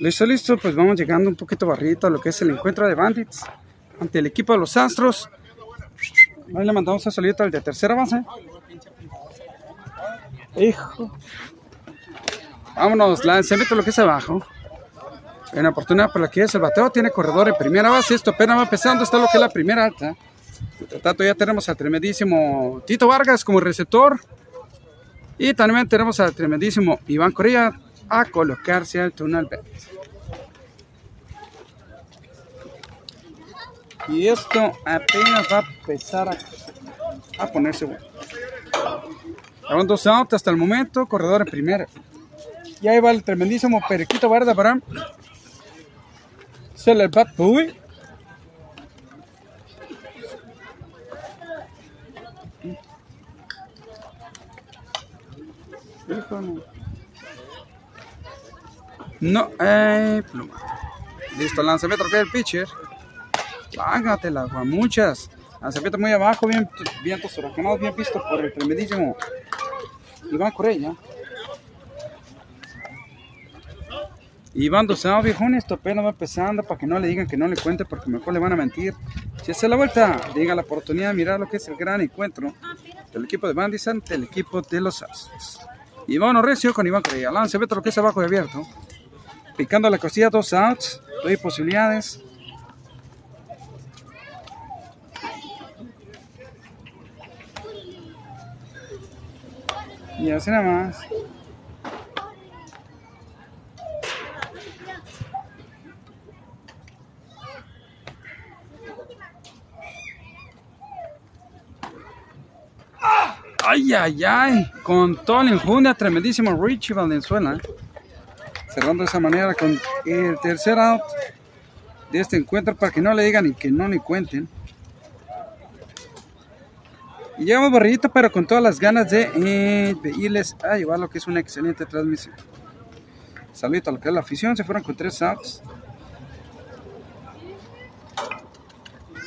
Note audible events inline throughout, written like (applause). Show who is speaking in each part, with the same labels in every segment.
Speaker 1: Listo, listo, pues vamos llegando un poquito barrito a lo que es el encuentro de Bandits ante el equipo de los Astros. Ahí le mandamos a saludito al de tercera base. Hijo. Vámonos, lanzamiento lo que es abajo. Una oportunidad para lo que es el bateo. Tiene corredor en primera base. Esto apenas va empezando. Está lo que es la primera alta. Tanto, ya tenemos al tremendísimo Tito Vargas como receptor. Y también tenemos al tremendísimo Iván Correa a colocarse al túnel verde. Y esto apenas va a empezar a, ponerse bueno. Llevan dos outs hasta el momento, corredor en primera. Y ahí va el tremendísimo Perequito Varda para se le bat uy. No, eh, pluma. Listo, lanzamiento que el pitcher. Págatela, muchas. Lanzamiento muy abajo, bien, bien huracanos, bien visto por el tremendísimo Iván Correa. Iván Dosao, viejón, esto apenas va empezando para que no le digan que no le cuente porque mejor le van a mentir. Si hace la vuelta, diga la oportunidad de mirar lo que es el gran encuentro del equipo de Bandis ante el equipo de los Astros. Iván Orrecio con Iván Correa. Lance, vete que es abajo de abierto. Picando la costilla, dos outs. Doy posibilidades. Y así nada más. Ay, ay, ay. Con todo el enjundia, tremendísimo Richie Valenzuela cerrando de esa manera con el tercer out de este encuentro para que no le digan y que no le cuenten. Y llevamos barrillito, pero con todas las ganas de, eh, irles a llevar lo que es una excelente transmisión. Saludito a lo que es la afición, se fueron con tres outs.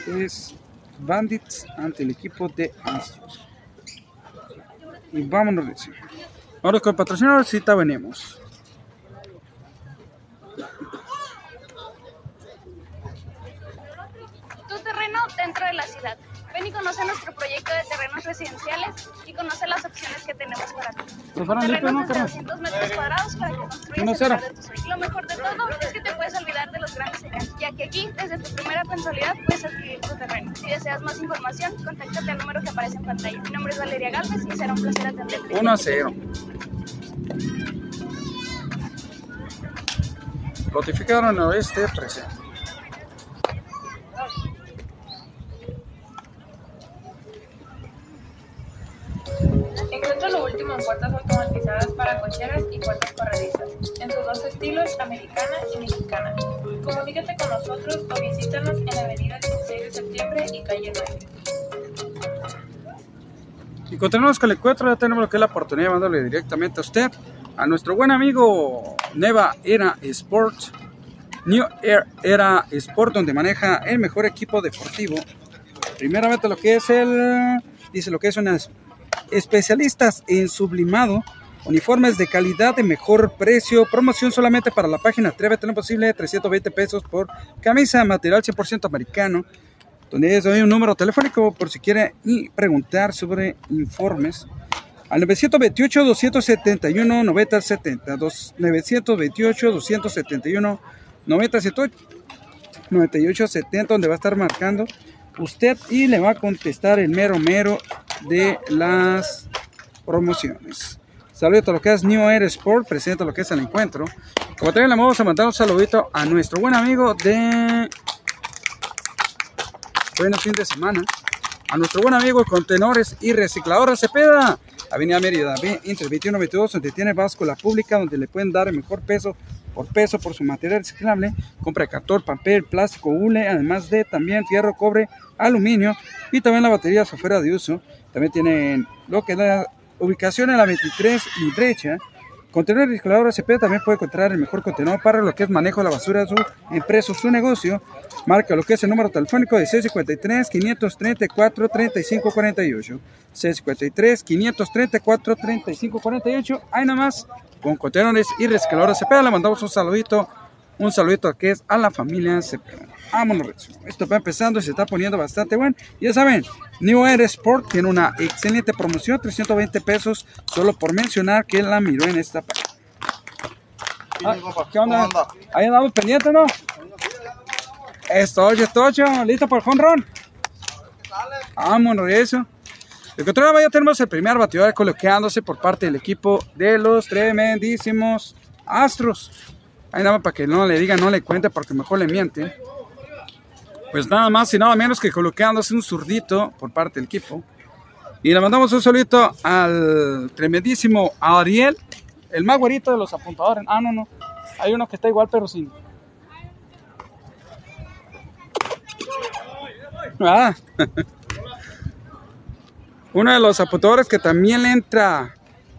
Speaker 1: Es Bandits ante el equipo de Astros. Y vámonos, Ahora con el patrocinador, venimos.
Speaker 2: Dentro de la ciudad. Ven y conoce nuestro proyecto de terrenos residenciales y conoce las opciones que tenemos para ti. Terrenos de 200 metros cuadrados para que construyas el de tu Lo mejor de todo es que te puedes olvidar de los grandes engaños, ya que aquí, desde tu primera mensualidad, puedes adquirir tu terreno. Si deseas más información, contáctate al número que aparece en pantalla. Mi nombre es Valeria Galvez y será un placer atenderte.
Speaker 1: 1 a 0. Notificaron oeste presente.
Speaker 3: con puertas automatizadas para cocheras y puertas corredizas, en sus dos estilos, americana y mexicana. Comunícate con nosotros o visítanos en la avenida 16 de septiembre y calle 9.
Speaker 1: Y continuamos con el encuentro, ya tenemos lo que es la oportunidad de mandarle directamente a usted, a nuestro buen amigo Neva Era Sport, New Era Sport, donde maneja el mejor equipo deportivo. Primeramente lo que es el, dice lo que es una especialistas en sublimado, uniformes de calidad de mejor precio, promoción solamente para la página Atrévete lo posible, 320 pesos por camisa, material 100% americano, donde es un número telefónico por si quiere preguntar sobre informes al 928 271 9070 928 271 9078 9870 donde va a estar marcando usted y le va a contestar el mero mero de las promociones. Saludos a lo que es New Air Sport, presenta lo que es el encuentro. Como también le vamos a mandar un saludito a nuestro buen amigo de buen fin de semana, a nuestro buen amigo de contenedores y recicladora Cepeda, Avenida Mérida, entre 21 y 22, donde tiene báscula pública, donde le pueden dar el mejor peso por peso por su material reciclable. Compra cartón, papel, plástico, hule, además de también fierro, cobre, aluminio y también la batería fuera de uso. También tienen lo que es la ubicación en la 23 y brecha. Contenedor reciclador SP también puede encontrar el mejor contenedor para lo que es manejo de la basura de su empresa su negocio. Marca lo que es el número telefónico de 653 534 3548. 653 534 3548. Hay nada más con contenedores y recicladores SP. Le mandamos un saludito Un saludito que es a la familia Cepeda. Vámonos, Esto va empezando y se está poniendo bastante bueno. Ya saben, New Air Sport tiene una excelente promoción, 320 pesos, solo por mencionar que la miró en esta página. Ah, ¿Qué onda? Ahí andamos pendientes, ¿no? Esto, oye, Tocho, listo por el jonrón. Vámonos, eso. De control ya tenemos el primer bateador coloqueándose por parte del equipo de los tremendísimos Astros. Ahí nada para que no le digan, no le cuente, porque mejor le mienten. Pues nada más y nada menos que coloqueándose un zurdito por parte del equipo. Y le mandamos un saludito al tremendísimo Ariel, el más güerito de los apuntadores. Ah, no, no. Hay uno que está igual, pero sin. Ah. uno de los apuntadores que también le entra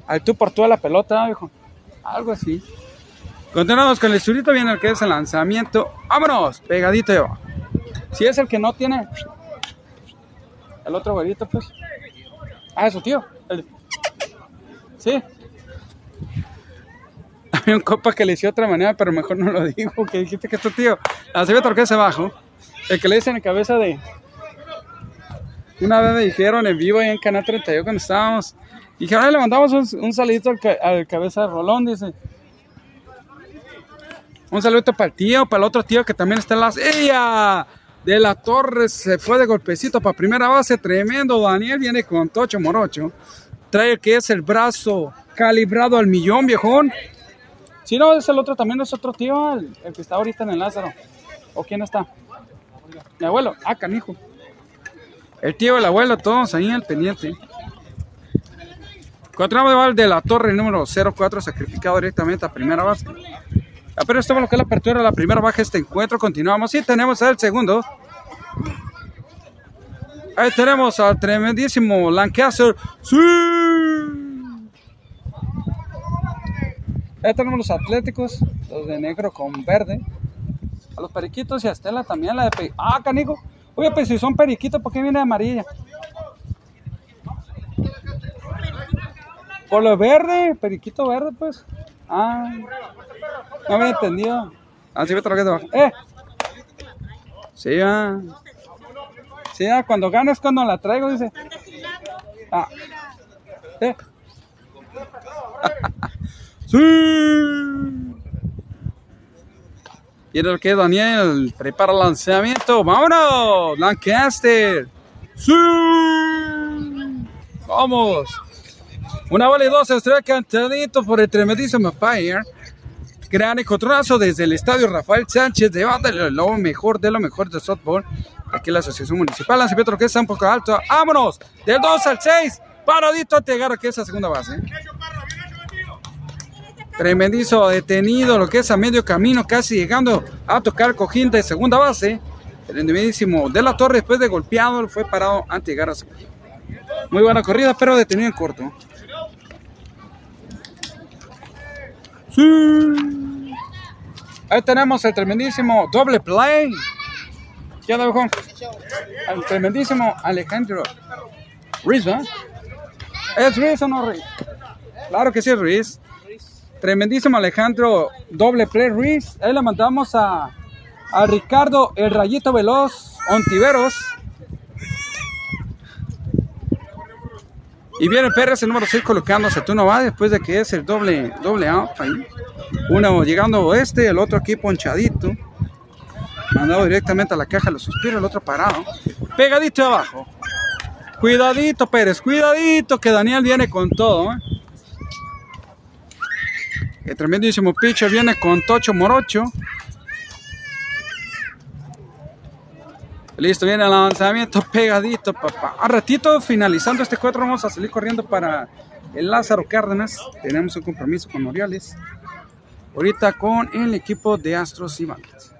Speaker 1: al tú por toda la pelota, viejo. Algo así. Continuamos con el zurdito, viene el que es el lanzamiento. ¡Vámonos! Pegadito Si es el que no tiene el otro güerito, pues. Ah, eso, tío. Sí. (laughs) Había un copa que le hizo de otra manera, pero mejor no lo digo. Que dijiste que es tu tío. Así me torqué ese abajo. El que le dicen en cabeza de. Una vez me dijeron en vivo ahí en Canal 32 cuando estábamos. Ahora le mandamos un, un saludito al, al cabeza de Rolón, dice. Un saludo para el tío, para el otro tío que también está en las. ¡Ella! De la Torre se fue de golpecito para primera base. Tremendo. Daniel viene con Tocho Morocho. Trae que es el brazo calibrado al millón, viejón. Si no, es el otro también, es otro tío, el, que está ahorita en el Lázaro. ¿O quién está? Mi abuelo. Ah, canijo. El tío, el abuelo, todos ahí al pendiente. Cuatro de la torre número 04, sacrificado directamente a primera base. Apenas estamos lo que es la apertura de la primera baja este encuentro. Continuamos y tenemos el segundo. Ahí tenemos al tremendísimo Lancaster. ¡Sí! Ahí tenemos los atléticos, los de negro con verde. A los periquitos y a Estela también la de Ah, canigo. Oye, pues si son periquitos, ¿por qué viene amarilla? Por lo verde, periquito verde, pues. Ah. No me he entendido. Ah, sí, me traje debajo. ¡Eh! Sí, ah. Sí, ah, cuando ganas cuando la traigo, dice. Ah. ¿Eh? (laughs) ¡Sí! En el que Daniel prepara el lanzamiento. ¡Vámonos! Lancaster. ¡Sí! ¡Vamos! Una bola y dos estrellas cantadito por el tremendísimo Fire gran encontronazo desde el estadio Rafael Sánchez, debate lo mejor de lo mejor de softball. Aquí la Asociación Municipal, Petro que está un poco alto. ¡Vámonos! Del 2 al 6, paradito a llegar aquí a esa segunda base. Tremendizo detenido, lo que es a medio camino, casi llegando a tocar cojín de segunda base. El de la torre, después de golpeado, fue parado antes de llegar a segunda. Muy buena corrida, pero detenido en corto. Sí. Ahí tenemos el tremendísimo doble play. ¿Qué onda, mejor? El tremendísimo Alejandro Ruiz, ¿verdad? ¿Es Ruiz o no Ruiz? Claro que sí es Ruiz. Tremendísimo Alejandro doble play Ruiz. Ahí le mandamos a, a Ricardo el Rayito Veloz Ontiveros. Y viene Pérez, el número 6, colocándose. Tú no vas después de que es el doble, doble ahí. Uno llegando oeste, el otro aquí ponchadito. Mandado directamente a la caja los suspiros, el otro parado. Pegadito abajo. Cuidadito, Pérez, cuidadito, que Daniel viene con todo. ¿eh? El tremendísimo pitcher viene con Tocho Morocho. Listo, viene el lanzamiento pegadito, papá. A ratito, finalizando este cuatro, vamos a salir corriendo para el Lázaro Cárdenas. Tenemos un compromiso con Orioles. Ahorita con el equipo de Astros y Bandas.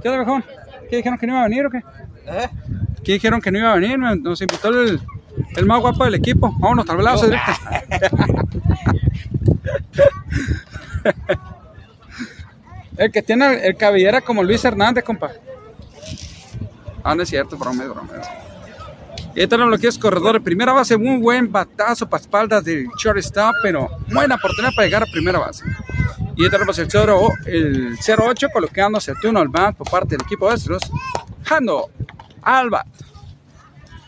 Speaker 1: ¿Qué onda? ¿Qué dijeron que no iba a venir o qué? ¿Eh? ¿Qué dijeron que no iba a venir? Nos invitó el, el más guapo del equipo. Vámonos, tal vez directo. (laughs) el que tiene el cabellera como Luis Hernández, compa. Ah, no es cierto, broma, broma. Y este lo que es corredor de primera base, muy buen batazo para espaldas del shortstop, pero buena oportunidad para llegar a primera base. Y tenemos el 0, el 08 colocándose el turno al bat por parte del equipo Astros. Jando al bat.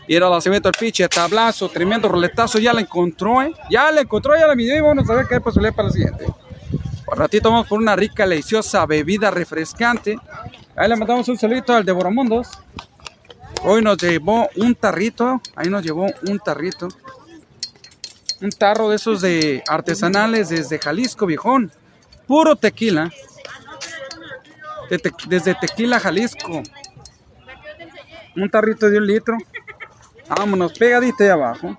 Speaker 1: Y era lanzamiento del pitcher, tablazo, tremendo roletazo, ya la encontró, ¿eh? Ya la encontró, ya la midió y vamos a ver qué hay posibilidad para el siguiente. Por ratito vamos por una rica, deliciosa bebida refrescante. Ahí le mandamos un saludito al Devoromundos. Hoy nos llevó un tarrito, ahí nos llevó un tarrito. Un tarro de esos de artesanales desde Jalisco, viejón. Puro tequila. desde Tequila, Jalisco. Un tarrito de un litro. Vámonos, pegadito ahí abajo.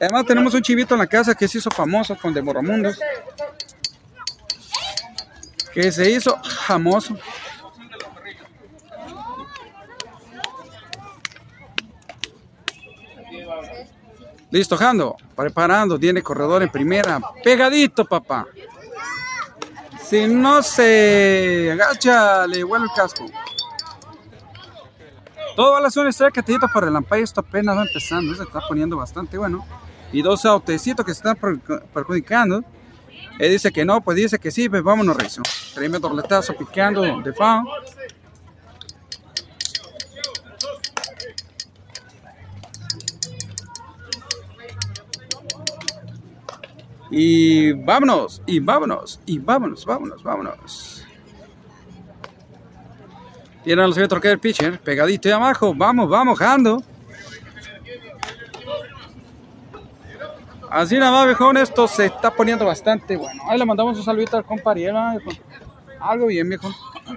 Speaker 1: Además tenemos un chivito en la casa que se hizo famoso con Demoromundos. Que se hizo famoso. Listo, Jando. Preparando. Tiene corredor en primera. Pegadito, papá. Si no se agacha, le vuelve el casco. Todo va a la zona catillito por el Ampay. Esto apenas va empezando. Se está poniendo bastante bueno. Y dos autecitos que se están perjudicando. Él dice que no, pues dice que sí, pues vámonos, Rezo. Tremendo roletazo picando de fa. Y vámonos, y vámonos, y vámonos, vámonos, vámonos. Tiene el otro que el pitcher, pegadito y abajo. Vamos, vamos, Jando. Así nada más, viejón, esto se está poniendo bastante bueno. Ahí le mandamos un saludito al compañero. Algo bien, viejo.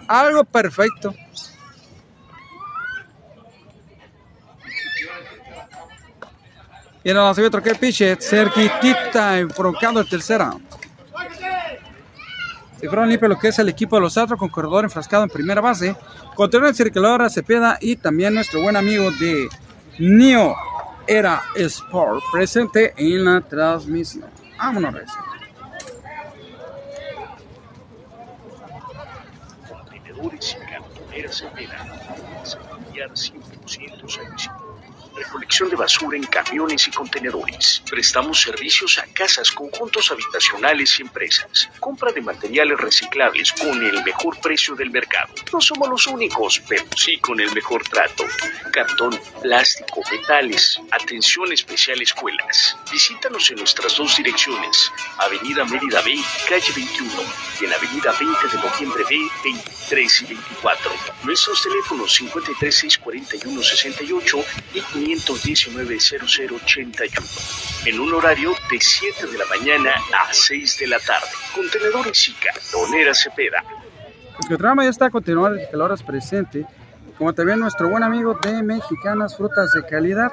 Speaker 1: Algo perfecto. Y se ve otro que piche, cerquitita, provocando el tercera. Se fueron limpio lo que es el equipo de los Astros con corredor enfrascado en primera base. Continúa el circulador Cepeda y también nuestro buen amigo de Neo Era Sport presente en la transmisión. Vámonos, Reyes. Contenedores y cartoneras Cepeda. 100% servicio recolección de basura en camiones y contenedores. Prestamos servicios a casas, conjuntos habitacionales y empresas. Compra de materiales reciclables con el mejor precio del mercado. No somos los únicos, pero sí con el mejor trato. Cartón, plástico, metales, atención especial escuelas. Visítanos en nuestras dos direcciones, Avenida Mérida B, calle 21, y en Avenida 20 de Noviembre B, 23 y 24. Nuestros teléfonos 53641 68 y 519-0081 en un horario de 7 de la mañana a 6 de la tarde. Contenedores y cartonera Cepeda. El programa ya está a continuar calor es presente, como también nuestro buen amigo de Mexicanas Frutas de Calidad.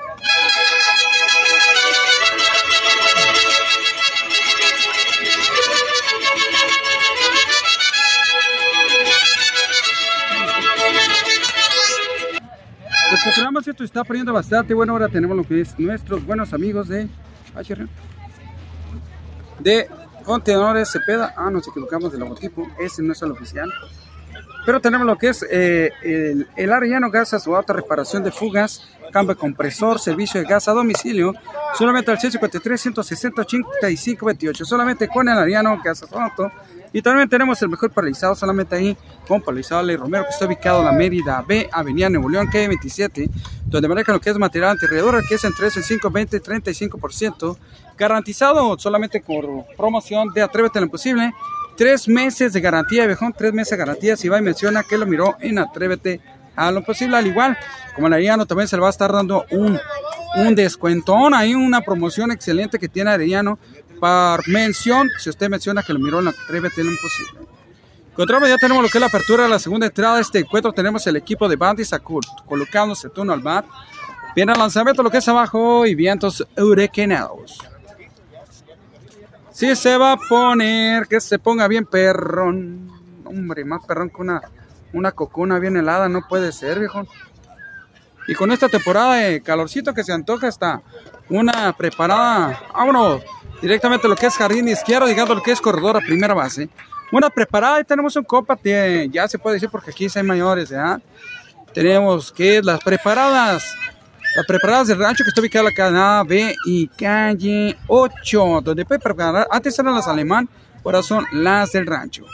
Speaker 1: El programa cierto está poniendo bastante bueno. Ahora tenemos lo que es nuestros buenos amigos de de contenedores Cepeda. Ah, nos equivocamos del logotipo. Ese no es el oficial. Pero tenemos lo que es eh, el, el Arellano Gas a su auto reparación de fugas, cambio de compresor, servicio de gas a domicilio, solamente al 653 160 85 28. Solamente con el Ariano Gas a su auto y también tenemos el mejor paralizado solamente ahí con paralizado Ley Romero, que está ubicado en la Mérida B, Avenida Nuevo León, calle 27, donde manejan lo que es material antirredor, que es entre 5, 20 y 35%, garantizado solamente por promoción de Atrévete a lo Imposible. Tres meses de garantía, viejón, tres meses de garantía. Si va y menciona que lo miró en Atrévete a lo Posible, al igual como el Arellano también se le va a estar dando un, un descuentón, hay una promoción excelente que tiene Arellano por mención, si usted menciona que lo miró en Atrévete lo imposible. Encontramos, ya tenemos lo que es la apertura de la segunda entrada de este encuentro. Tenemos el equipo de Bandis Sakurt colocándose turno al bat. Viene el lanzamiento, lo que es abajo y vientos huracanados. Si se va a poner, que se ponga bien perrón. Hombre, más perrón que una, una cocuna bien helada, no puede ser, viejo. Y con esta temporada de calorcito que se antoja, está una preparada. Vámonos, directamente lo que es jardín izquierdo, llegando lo que es corredor a primera base. Una preparada y tenemos un copa, ya se puede decir porque aquí hay mayores, ¿ya? Tenemos que las preparadas, las preparadas del rancho que está ubicada en la calle B y calle 8, donde puede preparar, antes eran las alemán, Ahora son las del rancho.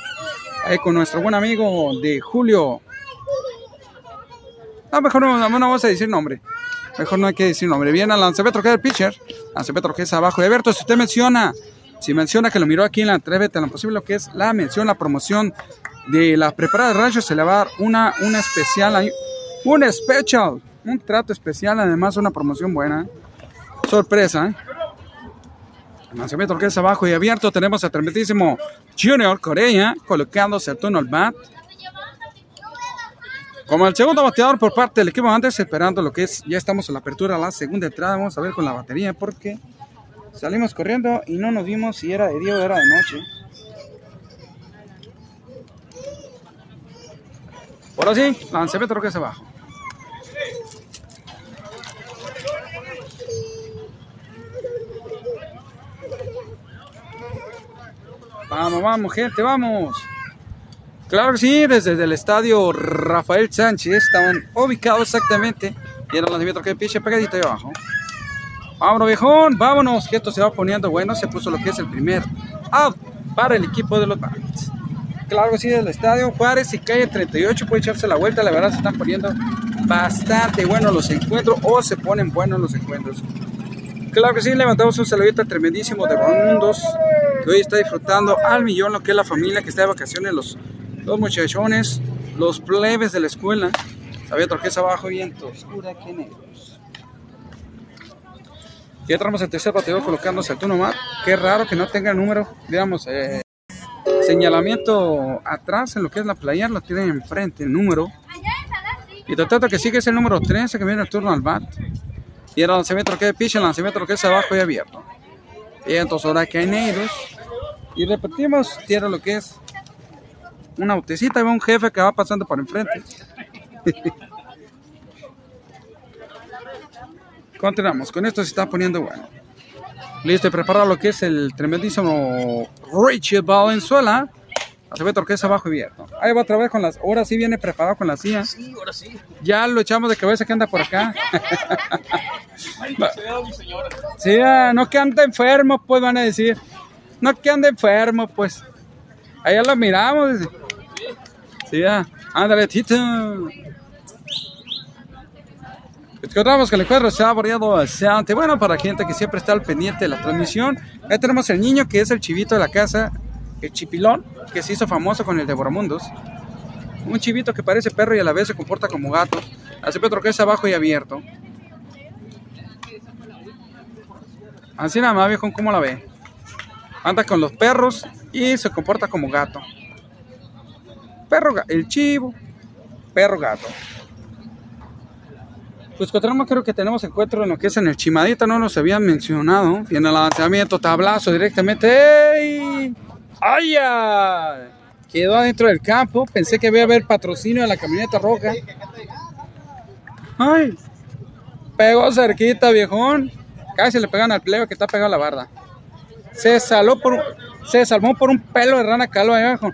Speaker 1: Ahí con nuestro buen amigo de Julio. No, mejor no, no vamos a decir nombre. Mejor no hay que decir nombre. Viene al lanzamiento que es el pitcher. Lanzamiento que es abajo de Berto. Si usted menciona, si menciona que lo miró aquí en la Atrévete a lo posible, lo que es la mención, la promoción de la preparada de rancho, se le va a dar una, una especial, un special, un trato especial, además una promoción buena. Sorpresa, ¿eh? Lanzamiento que es abajo y abierto. Tenemos al tremendísimo Junior Corea colocándose el turno al bat. Como el segundo bateador por parte del equipo antes, esperando lo que es, ya estamos en la apertura, la segunda entrada. Vamos a ver con la batería porque salimos corriendo y no nos vimos si era de día o era de noche. Por así, lanzamiento que es abajo. Vamos, vamos, gente, vamos. Claro que sí, desde el estadio Rafael Sánchez estaban ubicados exactamente. Y el lanzamiento que piche pegadito ahí abajo. Vámonos, viejón, vámonos, que esto se va poniendo bueno. Se puso lo que es el primer out para el equipo de los Barrets. Claro que sí, del estadio Juárez y calle 38 puede echarse la vuelta. La verdad se están poniendo bastante buenos los encuentros o se ponen buenos los encuentros. Claro que sí, levantamos un saludito tremendísimo de Mundos que hoy está disfrutando al millón lo que es la familia que está de vacaciones, los, los muchachones, los plebes de la escuela. Sabía torqueza abajo, viento oscura, que negros. Ya entramos al tercer bateador colocándose al turno más. Qué raro que no tenga número, digamos, eh, señalamiento atrás en lo que es la playa, lo tienen enfrente, el número. Y trata que sigue es el número 13 que viene el turno al bat. Y el lanzamiento que es pitch, el lanzamiento que es abajo y abierto. Y entonces ahora que hay negros. Y repetimos, tiene lo que es una botecita y un jefe que va pasando por enfrente. (laughs) Continuamos, con esto se está poniendo bueno. Listo, y preparado lo que es el tremendísimo Richie Valenzuela. Se ve torqueza abajo y abierto. Ahí va otra vez con las. Ahora sí viene preparado con la silla.
Speaker 4: Sí, ahora sí.
Speaker 1: Ya lo echamos de cabeza que anda por acá. (laughs) sí, no que anda enfermo, pues van a decir. No que anda enfermo, pues. Allá lo miramos. Sí, ándale, Tito. Encontramos que el encuentro se ha variado bastante. Bueno, para gente que siempre está al pendiente de la transmisión. Ahí tenemos el niño que es el chivito de la casa, el chipilón, que se hizo famoso con el Devoramundos. Un chivito que parece perro y a la vez se comporta como gato. Hace es abajo y abierto. Así nada más, viejo, ¿cómo la ve? Anda con los perros y se comporta como gato. Perro, el chivo, perro gato. Pues encontramos, creo que tenemos encuentro en lo que es en el Chimadita, no nos habían mencionado. Viene el lanzamiento, tablazo directamente. ¡Ey! ¡Ay! Quedó adentro del campo. Pensé que iba a haber patrocinio de la camioneta roja. ¡Ay! Pegó cerquita, viejón. Casi le pegan al plebe que está pegado a la barda. Se saló por se salvó por un pelo de rana calva ahí abajo.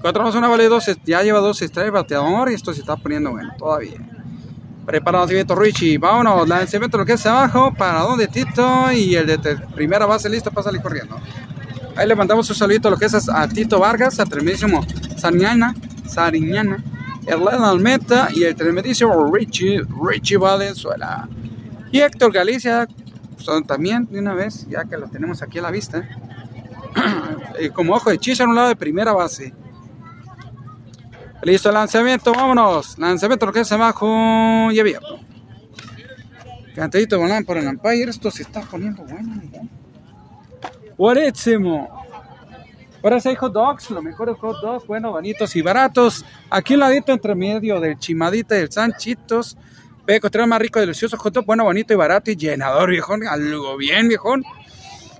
Speaker 1: Cuatro más una vale dos, ya lleva dos estrellas bateador y esto se está poniendo bueno todavía. Prepara el lanzamiento Richie. Vámonos. Lanzamiento lo que es abajo. Para donde Tito. Y el de primera base listo para salir corriendo. Ahí le mandamos un saludito lo que es a Tito Vargas. A tremendísimo Sariñana. Sariñana. El Almeta. Y el tremendísimo Richie. Richie Valenzuela. Y Héctor Galicia. Son también de una vez. Ya que lo tenemos aquí a la vista. (clears throat) Como ojo de chicha en un lado de primera base. Listo el lanzamiento, vámonos. Lanzamiento lo que es abajo y abierto. Cantadito volando por el Empire. Esto se está poniendo bueno, Buenísimo. Ahora sí hot dogs, los mejores hot dogs, bueno, bonitos y baratos. Aquí un ladito entre medio del Chimadita y del Sanchitos. Ve, encontrar más rico, delicioso hot dog, bueno, bonito y barato y llenador, viejón. Algo bien, viejón.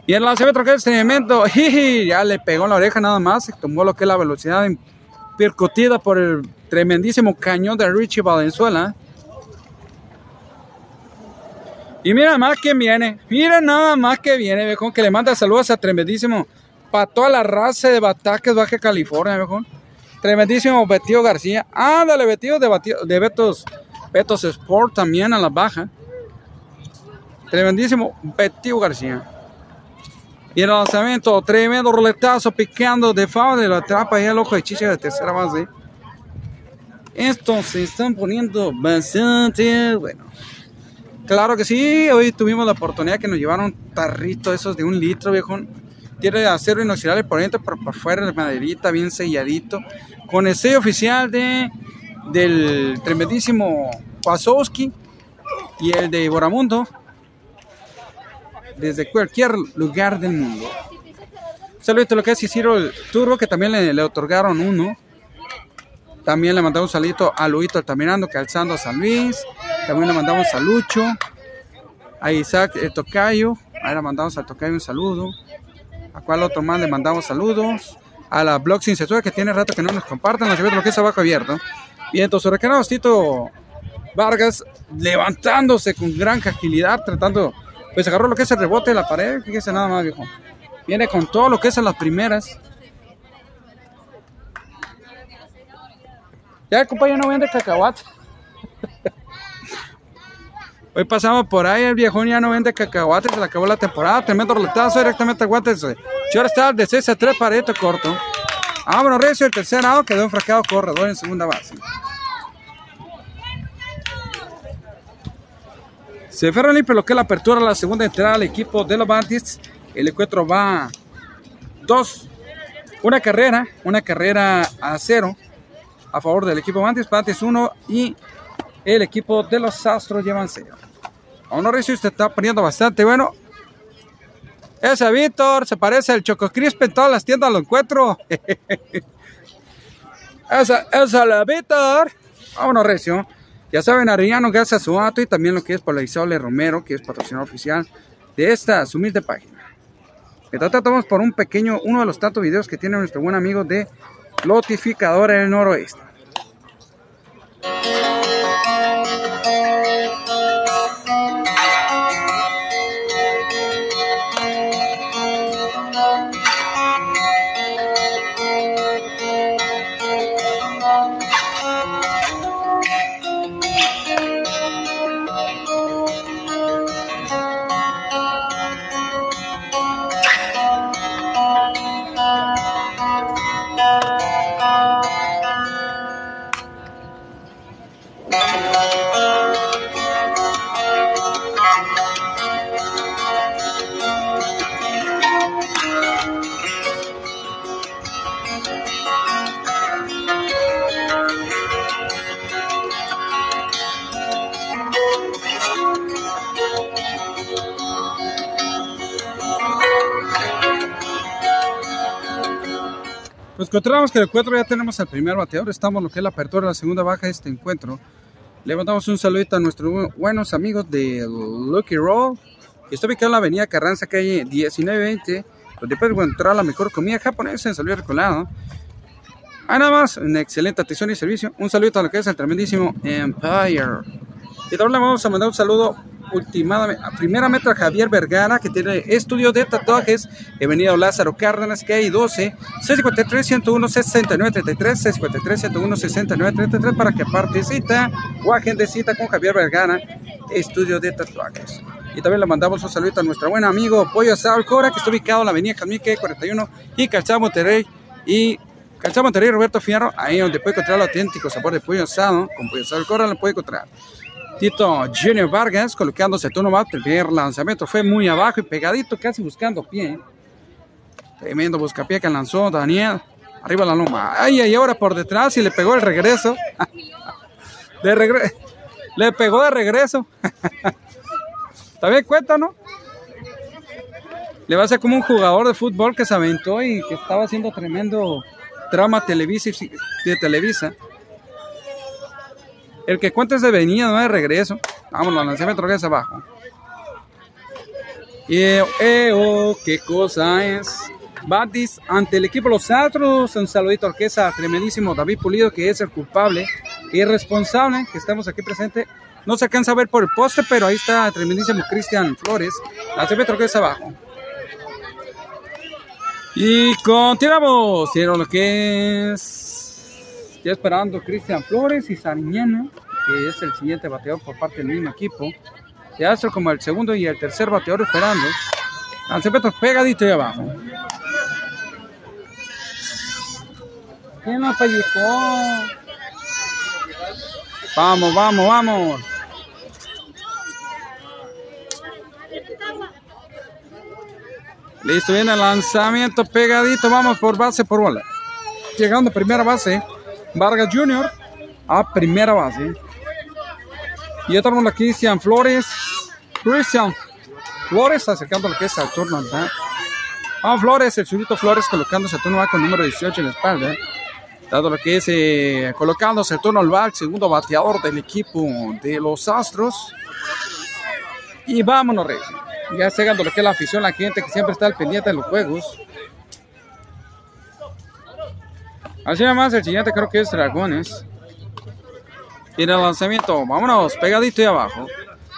Speaker 1: Y el lanzamiento que es tremendo. Ya le pegó en la oreja nada más. Se tomó lo que es la velocidad percutida por el tremendísimo cañón de Richie Valenzuela. Y mira más que viene, mira nada más que viene, viejo, que le manda saludos a tremendísimo, para toda la raza de Bataques Baja California, viejo. Tremendísimo Betío García. Ándale, Betío de, de Betos, Betos Sport también a la baja. Tremendísimo Betío García. Y el lanzamiento, tremendo roletazo, picando de foul de la atrapa y el ojo de chicha de tercera base. Estos se están poniendo bastante bueno. Claro que sí, hoy tuvimos la oportunidad que nos llevaron un tarrito esos de un litro, viejo. Tiene acero inoxidable por dentro, pero por fuera de maderita, bien selladito. Con el sello oficial de, del tremendísimo Wazowski y el de Boramundo desde cualquier lugar del mundo. Saludos a lo que es Isidro el Turbo, que también le, otorgaron uno. También le mandamos un saludito a Luito Altamirando, calzando a San Luis. También le mandamos a Lucho, a Isaac el Tocayo. Ahí le mandamos al Tocayo un saludo. ¿A cuál otro más le mandamos saludos? A la Blog Sin Censura, que tiene rato que no nos compartan. Nos lo que es abajo abierto. Y entonces, huracanos Tito Vargas levantándose con gran agilidad, tratando pues agarró lo que es el rebote de la pared, fíjese nada más, viejo. Viene con todo lo que es en las primeras. Ya compañero no vende cacahuate. (laughs) Hoy pasamos por ahí, el viejón ya no vende cacahuate, se le acabó la temporada, tremendo roletazo directamente a guantes. Si ahora está de 6 a 3 pareto corto. Vámonos, Recio, el tercer lado quedó enfrascado corredor en segunda base. Se ferra limpio lo que es la apertura la segunda entrada al equipo de los Bandits. El encuentro va dos, una carrera, una carrera a cero a favor del equipo Bandits, Bandits uno y el equipo de los Astros llevan cero. Honor usted está poniendo bastante bueno. Ese Víctor se parece al Choco Crisp en todas las tiendas lo encuentro. (laughs) esa, esa la Víctor. Vámonos, Recio. Ya saben, Arellano, gracias a su ato y también lo que es por la Isole Romero, que es patrocinador oficial de esta humilde página. Que tratamos por un pequeño, uno de los tantos videos que tiene nuestro buen amigo de Lotificador en el Noroeste. Encontramos que el encuentro ya tenemos al primer bateador. Estamos lo que es la apertura de la segunda baja de este encuentro. Le mandamos un saludito a nuestros buenos amigos de Lucky Roll, que está ubicado en la avenida Carranza, calle 1920, donde puedes encontrar la mejor comida japonesa en Salud Recolado. Ah, nada más, una excelente atención y servicio. Un saludo a lo que es el tremendísimo Empire. Y también le vamos a mandar un saludo primeramente a Javier Vergara, que tiene estudio de tatuajes, he venido Lázaro Cárdenas, que hay 12, 653 101 6933 653 101 6933 para que participe o agende cita con Javier Vergara, estudio de tatuajes. Y también le mandamos un saludo a nuestro buen amigo Pollo Asado Cora, que está ubicado en la avenida Jamíque 41 y Calzado Monterrey. Y Calzado Monterrey Roberto Fierro, ahí donde puede encontrar el auténtico sabor de pollo asado, con Pollo Asado Cora lo puede encontrar. Junior Vargas colocándose turno más. El primer lanzamiento fue muy abajo y pegadito, casi buscando pie. Tremendo buscapié que lanzó Daniel. Arriba la loma. Ay, ay, ahora por detrás y le pegó el regreso. (laughs) De regreso. Le pegó de regreso. (laughs) También cuenta, ¿no? Le va a ser como un jugador de fútbol que se aventó y que estaba haciendo tremendo drama televisa de Televisa. El que cuenta es de venida, no de regreso. Vámonos, lanzamiento que es abajo. Y, eh, oh, qué cosa es. Batis ante el equipo Los Astros. Un saludito orquesta tremendísimo David Pulido, que es el culpable y responsable que estamos aquí presente. No se alcanza a ver por el poste, pero ahí está tremendísimo Cristian Flores. Lanzamiento que es abajo. Y continuamos. Quiero lo que es ya esperando Cristian Flores y Sariñana, que es el siguiente bateador por parte del mismo equipo. Ya es como el segundo y el tercer bateador esperando. Lanzamiento pegadito ahí abajo. ¿Quién nos pellizcó? Vamos, vamos, vamos. Listo, viene el lanzamiento pegadito. Vamos por base por bola. Llegando a primera base. Vargas Jr. a primera base. Y ya tenemos a Cristian Flores. Cristian Flores acercando lo que es Saturno. Vamos Flores, el surito Flores colocándose Saturno va con número 18 en la espalda. Dado lo que es eh, colocándose Saturno al segundo bateador del equipo de los Astros. Y vámonos, Reyes ya llegando lo que es la afición, la gente que siempre está al pendiente de los juegos. Así nada más el siguiente creo que es Dragones. Y en el lanzamiento, vámonos, pegadito y abajo.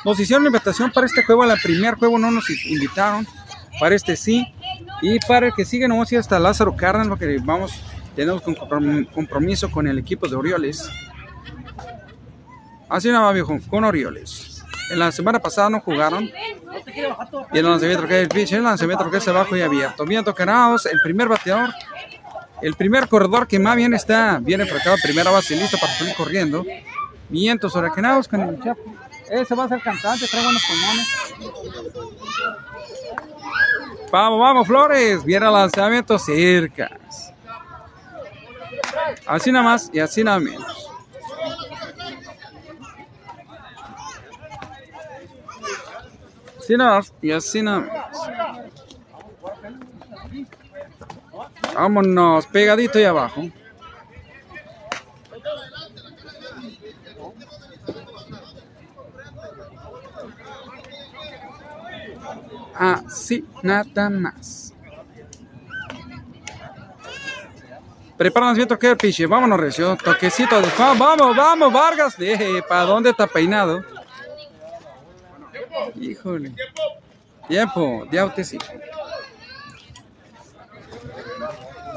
Speaker 1: Nos hicieron invitación para este juego, el primer juego no nos invitaron, para este sí. Y para el que sigue nos vamos a hasta Lázaro Cárdenas, porque vamos, tenemos compromiso con el equipo de Orioles. Así nada más viejo, con Orioles. En la semana pasada no jugaron. Y el lanzamiento que es el pitch, el lanzamiento que es abajo y abierto. Viento canados, el primer bateador. El primer corredor que más bien está bien enfracado, primera base listo para salir corriendo. Vientos huracanados con el Chapo. Ese va a ser cantante, trae buenos pulmones. Vamos, vamos, Flores. Viene el lanzamiento cerca. Así nada más y así nada menos. Así nada más y así nada más. Vámonos, pegadito ahí abajo. Así nada más. Prepara el que piche. Vámonos, Recio. Toquecito de Vamos, vamos, Vargas. ¿Para dónde está peinado? Híjole. Tiempo, ya usted sí.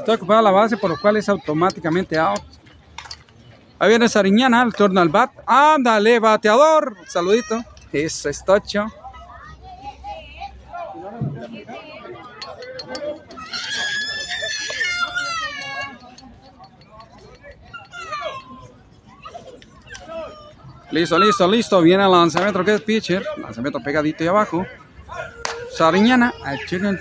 Speaker 1: Está ocupada la base, por lo cual es automáticamente out. Ahí viene Sariñana, el turno al bat. Ándale, bateador. Saludito. Eso es tocho. Listo, listo, listo. Viene el lanzamiento que es pitcher. Lanzamiento pegadito y abajo. Sariñana al turno el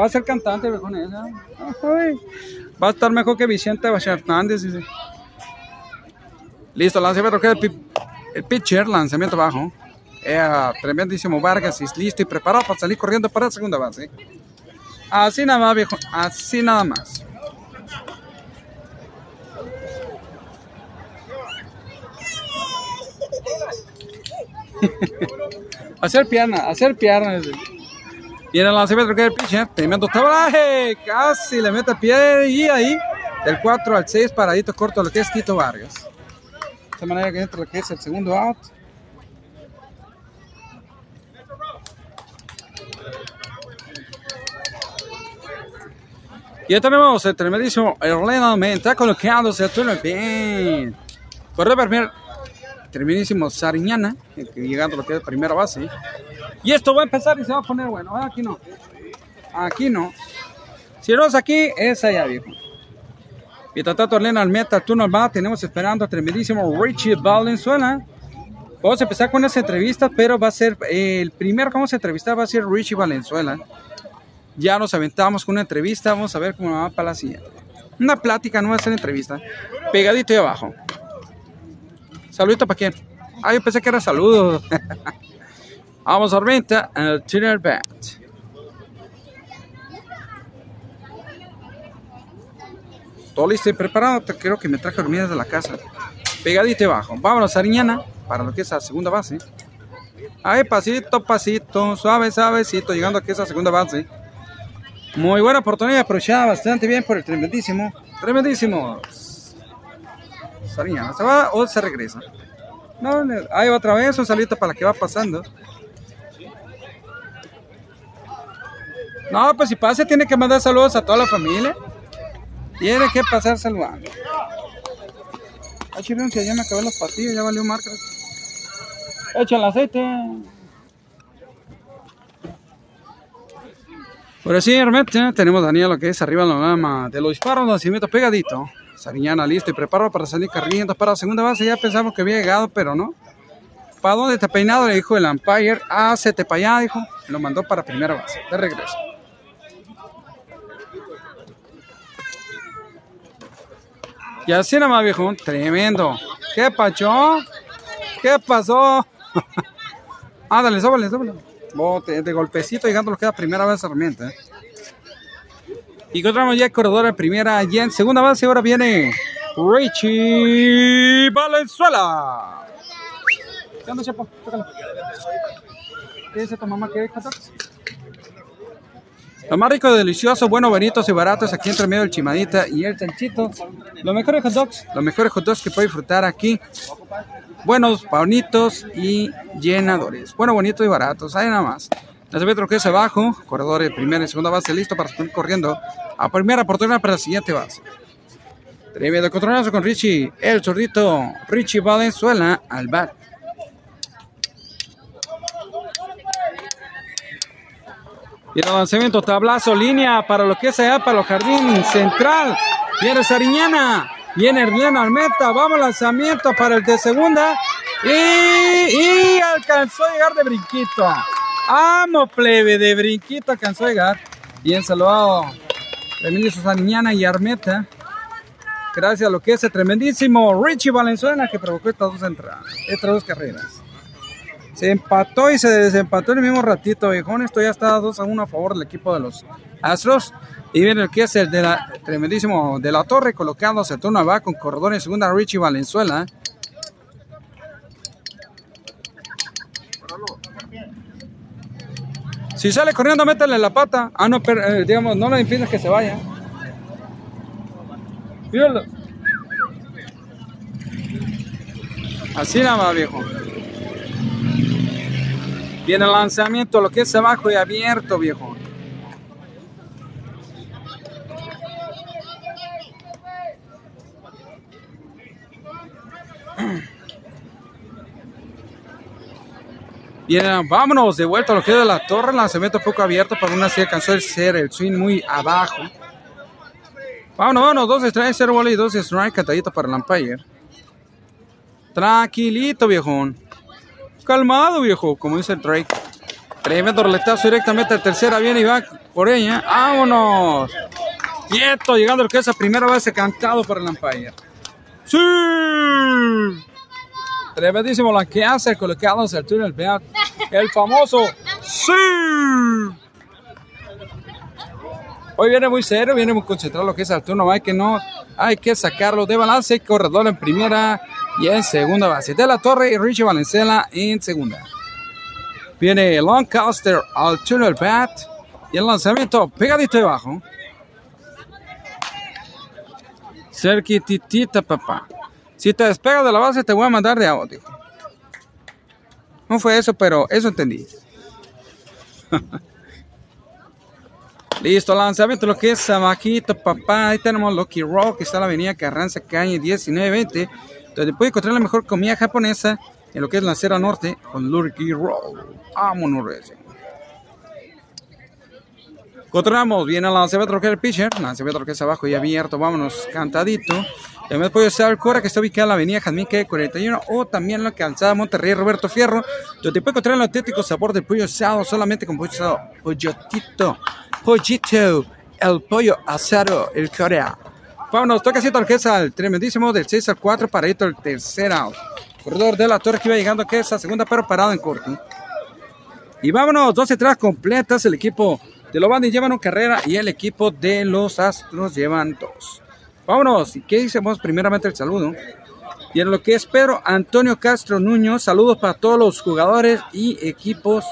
Speaker 1: Va a ser cantante con esa. Va a estar mejor que Vicente Hernández. Listo, lanzamiento es el pitcher. Lanzamiento abajo. tremendísimo Vargas. Listo y preparado para salir corriendo para la segunda base. Así nada más, viejo. Así nada más. (laughs) hacer pierna, hacer pierna. En el lanzamiento que el pitcher, tremendo tablaje, casi le mete pie y ahí, del 4 al 6, paradito corto, lo que es Tito Vargas. De esta manera que entra lo que es el segundo out. Y ya tenemos el tremendísimo Orlando Menta colocándose a turno bien. Corre primer tremendísimo Sariñana, llegando lo que es primera base. Y esto va a empezar y se va a poner bueno. Ah, aquí no. Aquí no. Si no es aquí, es allá, viejo. Y Tatato Orlando Meta, turno va. Tenemos esperando a tremendísimo Richie Valenzuela. Vamos a empezar con esa entrevista, pero va a ser el primero que vamos a entrevistar va a ser Richie Valenzuela. Ya nos aventamos con una entrevista. Vamos a ver cómo va para la siguiente. Una plática, no va a ser entrevista. Pegadito ahí abajo. Saludito para quién. Ah, yo pensé que era saludo. (laughs) Vamos a venta el Tiner Bat. Todo listo y preparado. Creo que me traje dormidas de la casa. Pegadito abajo. Vámonos, Ariñana, para lo que es la segunda base. Ahí, pasito, pasito, suave, suavecito, llegando aquí a esa segunda base. Muy buena oportunidad, aprovechada bastante bien por el tremendísimo. Tremendísimo. ¿Se va o se regresa? No, ahí otra vez, un salito para la que va pasando. No, pues si pasa, tiene que mandar saludos a toda la familia. Tiene que pasar saludando. Ah, si ya me acabé las patillas, ya valió marca. Echa el aceite. Por así, realmente tenemos Daniel lo que es arriba la gama de los disparos, nacimiento pegadito. Sariñana listo y preparado para salir corriendo para la segunda base. Ya pensamos que había llegado, pero no. ¿Para dónde está peinado? Le dijo el umpire. Ah, se te para allá, dijo. Lo mandó para primera base. De regreso. Y así nada más, viejo. Tremendo. ¿Qué pacho? ¿Qué pasó? (laughs) Ándale, sóbale, sóbale. Bote, de golpecito llegando lo queda primera vez Sarmiento. ¿eh? Y encontramos ya el corredor en primera y en segunda base. Ahora viene Richie Valenzuela. ¿Qué onda, Chepo? ¿Qué dice tu mamá? ¿Qué Lo más rico, delicioso, bueno, bonitos y baratos aquí entre medio del chimadita y el chanchito. Los mejores hot dogs, los mejores hot dogs que puede disfrutar aquí. Buenos, bonitos y llenadores. Bueno, bonitos y baratos, ahí nada más. Lanzamiento que es abajo, corredor de primera y segunda base listo para seguir corriendo a primera oportunidad para la siguiente base. Tremendo controlazo con Richie, el zurdito Richie Valenzuela al bat. Y el lanzamiento, tablazo, línea para lo que es allá, para los jardines central. Viene Sariñana, viene Hernán Almeta, vamos lanzamiento para el de segunda. Y, y alcanzó a llegar de brinquito. Amo plebe, de brinquito alcanzó a llegar. Bien saludado, Remilio Sariñana y Armeta. Gracias a lo que es el tremendísimo Richie Valenzuela que provocó estas dos entradas, estas dos carreras. Se empató y se desempató en el mismo ratito, viejón. Esto ya está 2 a 1 a favor del equipo de los Astros. Y viene el que es el de la, tremendísimo de la torre, colocándose turno va con corredor en segunda, Richie Valenzuela. Si sale corriendo, métele la pata. Ah, no, pero, eh, digamos, no le impides que se vaya. Así nada más, viejo. Viene el lanzamiento, lo que es abajo y abierto, viejo. Bien, vámonos de vuelta a lo que es de la torre. Lanzamiento poco abierto para una serie alcanzó el ser el swing muy abajo. Vámonos, vámonos. Dos strikes, cero bola y dos strikes. Catadito para el umpire. Tranquilito, viejón. Calmado, viejo, como dice el Drake. Tremendo roletazo directamente a tercera. Viene y va por ella. ¡Vámonos! Quieto, llegando al que esa primera vez cantado por el umpire. ¡Sí! Tremendísimo la que hace colocado el túnel. Vean, el famoso ¡Sí! Hoy viene muy serio, viene muy concentrado lo que es el turno. Hay que no, hay que sacarlo de balance. Corredor en primera y en segunda base. De la Torre y Richie Valenzuela en segunda. Viene Lancaster al túnel bat. Y el lanzamiento pegadito debajo. Cerquititita, papá. Si te despegas de la base, te voy a mandar de audio. No fue eso, pero eso entendí. (laughs) Listo, lanzamiento lo que es abajito, papá. Ahí tenemos Lucky Rock, que está en la avenida Carranza Calle 1920 donde puede encontrar la mejor comida japonesa en lo que es la Sierra Norte con Lucky Roll. Vámonos, Continuamos, viene el lanzamiento que el pitcher, lanzamiento que es abajo y abierto, vámonos, cantadito. También puede ser el Cora que está ubicado en la avenida Jazmín 41 o también la calzada Monterrey Roberto Fierro, donde puede encontrar el auténtico sabor del pollo asado solamente con pollo asado, pollotito, pollito, el pollo asado, el Corea. Vámonos, toca así tarjeta al tremendísimo del 6 al 4 para ir el tercer out. Corredor de la torre que iba llegando que esa segunda pero parado en corto. Y vámonos, 12 entradas completas. El equipo de los llevan una carrera y el equipo de los Astros llevan dos. Vámonos, ¿y qué hicimos? Primeramente el saludo. Y en lo que es Pedro Antonio Castro Nuño, saludos para todos los jugadores y equipos.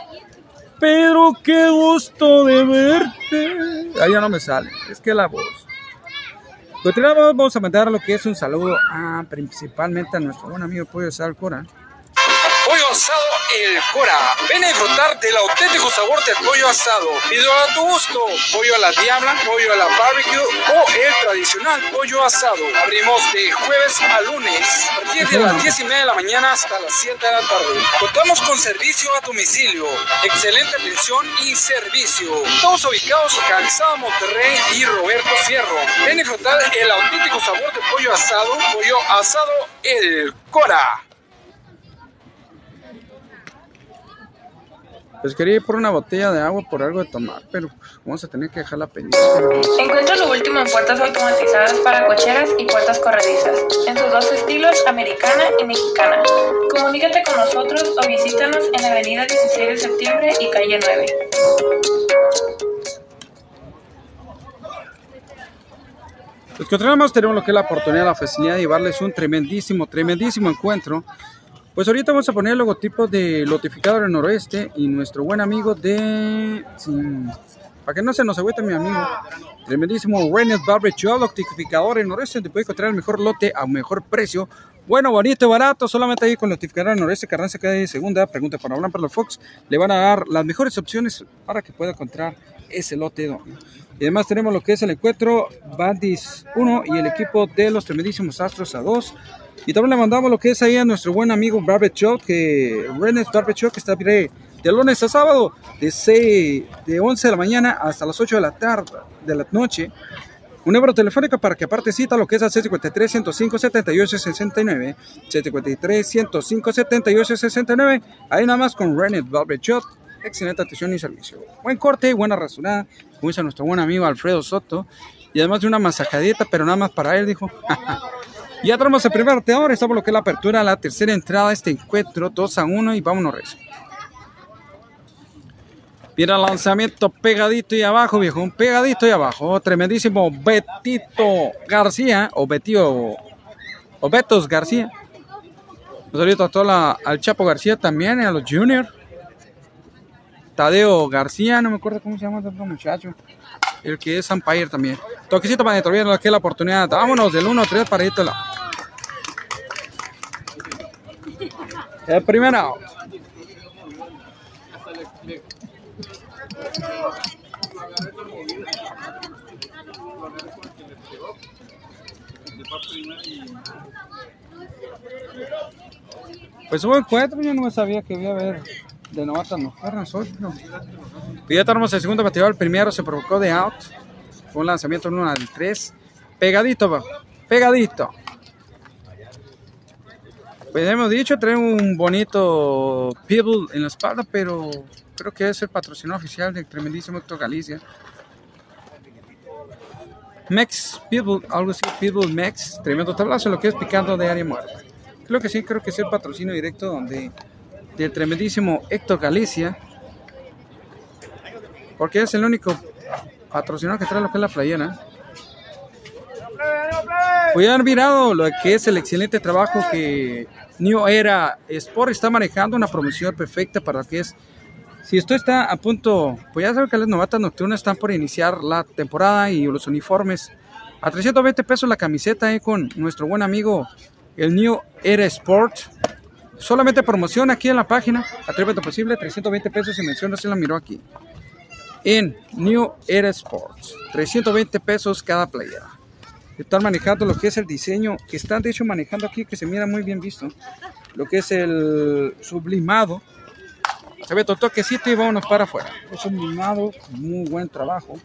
Speaker 1: Pedro, qué gusto de verte. Ahí ya no me sale, es que la voz. Continuamos, vamos a mandar lo que es un saludo a, principalmente a nuestro buen amigo Pollo Salcora. Pollo asado El Cora. Ven a disfrutar del auténtico sabor del pollo asado. Pido a tu gusto. Pollo a la diabla, pollo a la barbecue o el tradicional pollo asado. Abrimos de jueves a lunes. A partir de las 10 y media de la mañana hasta las 7 de la tarde. Contamos con servicio a domicilio. Excelente atención y servicio. Todos ubicados en Calzada Monterrey y Roberto Fierro. Ven a disfrutar el auténtico sabor del pollo asado. Pollo asado El Cora. Pues quería ir por una botella de agua por algo de tomar, pero pues, vamos a tener que dejar la pendiente.
Speaker 3: Encuentra lo último en puertas automatizadas para cocheras y puertas corredizas, en sus dos estilos, americana y mexicana. Comunícate con nosotros o visítanos en la avenida 16 de septiembre y calle 9.
Speaker 1: Los que tenemos tenemos lo que es la oportunidad, la facilidad de llevarles un tremendísimo, tremendísimo encuentro pues ahorita vamos a poner el logotipo de Lotificador del Noroeste y nuestro buen amigo de... para que no se nos agüite mi amigo, tremendísimo Renes Barbecue, Lotificador del Noroeste, te puede encontrar el mejor lote a un mejor precio. Bueno, bonito y barato, solamente ahí con Lotificador del Noroeste, Carranza de Segunda, pregunta para hablar para los Fox, le van a dar las mejores opciones para que pueda encontrar ese lote. Y además tenemos lo que es el encuentro Bandis 1 y el equipo de los tremendísimos Astros a 2. Y también le mandamos lo que es ahí a nuestro buen amigo Barbershop, que Renes Barbershop, que está de, lunes a sábado, de, 6, de 11 de la mañana hasta las 8 de la tarde, de la noche. Un número telefónico para que aparte cita lo que es al 753 105 78 69 753 105 78 69 ahí nada más con Renet Barbershop excelente atención y servicio. Buen corte buena rasurada. Como dice nuestro buen amigo Alfredo Soto. Y además de una masajadita pero nada más para él dijo (laughs) Ya tenemos el primer teor, estamos lo que es la apertura, la tercera entrada de este encuentro, 2 a 1 y vámonos rezo. Mira el lanzamiento pegadito y abajo, viejo, un pegadito y abajo. Tremendísimo Betito García, o Betio, o Betos García. Un saludo a todo al Chapo García también, a los Juniors. Tadeo García, no me acuerdo cómo se llama muchacho. El que es Empire también. Toquecito para adentro, bien, aquí la oportunidad. Vámonos del 1 3 para irte El primer out. Pues hubo encuentro, yo no sabía que iba a haber de novatas nocturnas. Ya tenemos el segundo bateador, el primero se provocó de out. Fue un lanzamiento en 1 al 3. Pegadito, pegadito. Pues hemos dicho, trae un bonito Pebble en la espalda, pero creo que es el patrocinador oficial del tremendísimo Héctor Galicia. Mex Pebble, algo así, Pebble Mex, tremendo tablazo, lo que es picando de área muerta. Creo que sí, creo que es el patrocinio directo donde del tremendísimo Héctor Galicia, porque es el único patrocinador que trae lo que es la playera. Voy a haber mirado lo que es el excelente trabajo que New Era Sport está manejando, una promoción perfecta para que. Si esto está a punto, pues ya saben que las novatas nocturnas están por iniciar la temporada y los uniformes a 320 pesos la camiseta eh, con nuestro buen amigo el New Era Sport. Solamente promoción aquí en la página, Atrévete Posible, 320 pesos y menciona, se la miró aquí. En New Era Sports, 320 pesos cada playera están manejando lo que es el diseño, que están de hecho manejando aquí, que se mira muy bien visto, lo que es el sublimado. Se ve todo toquecito y vámonos para afuera. El sublimado, muy buen trabajo.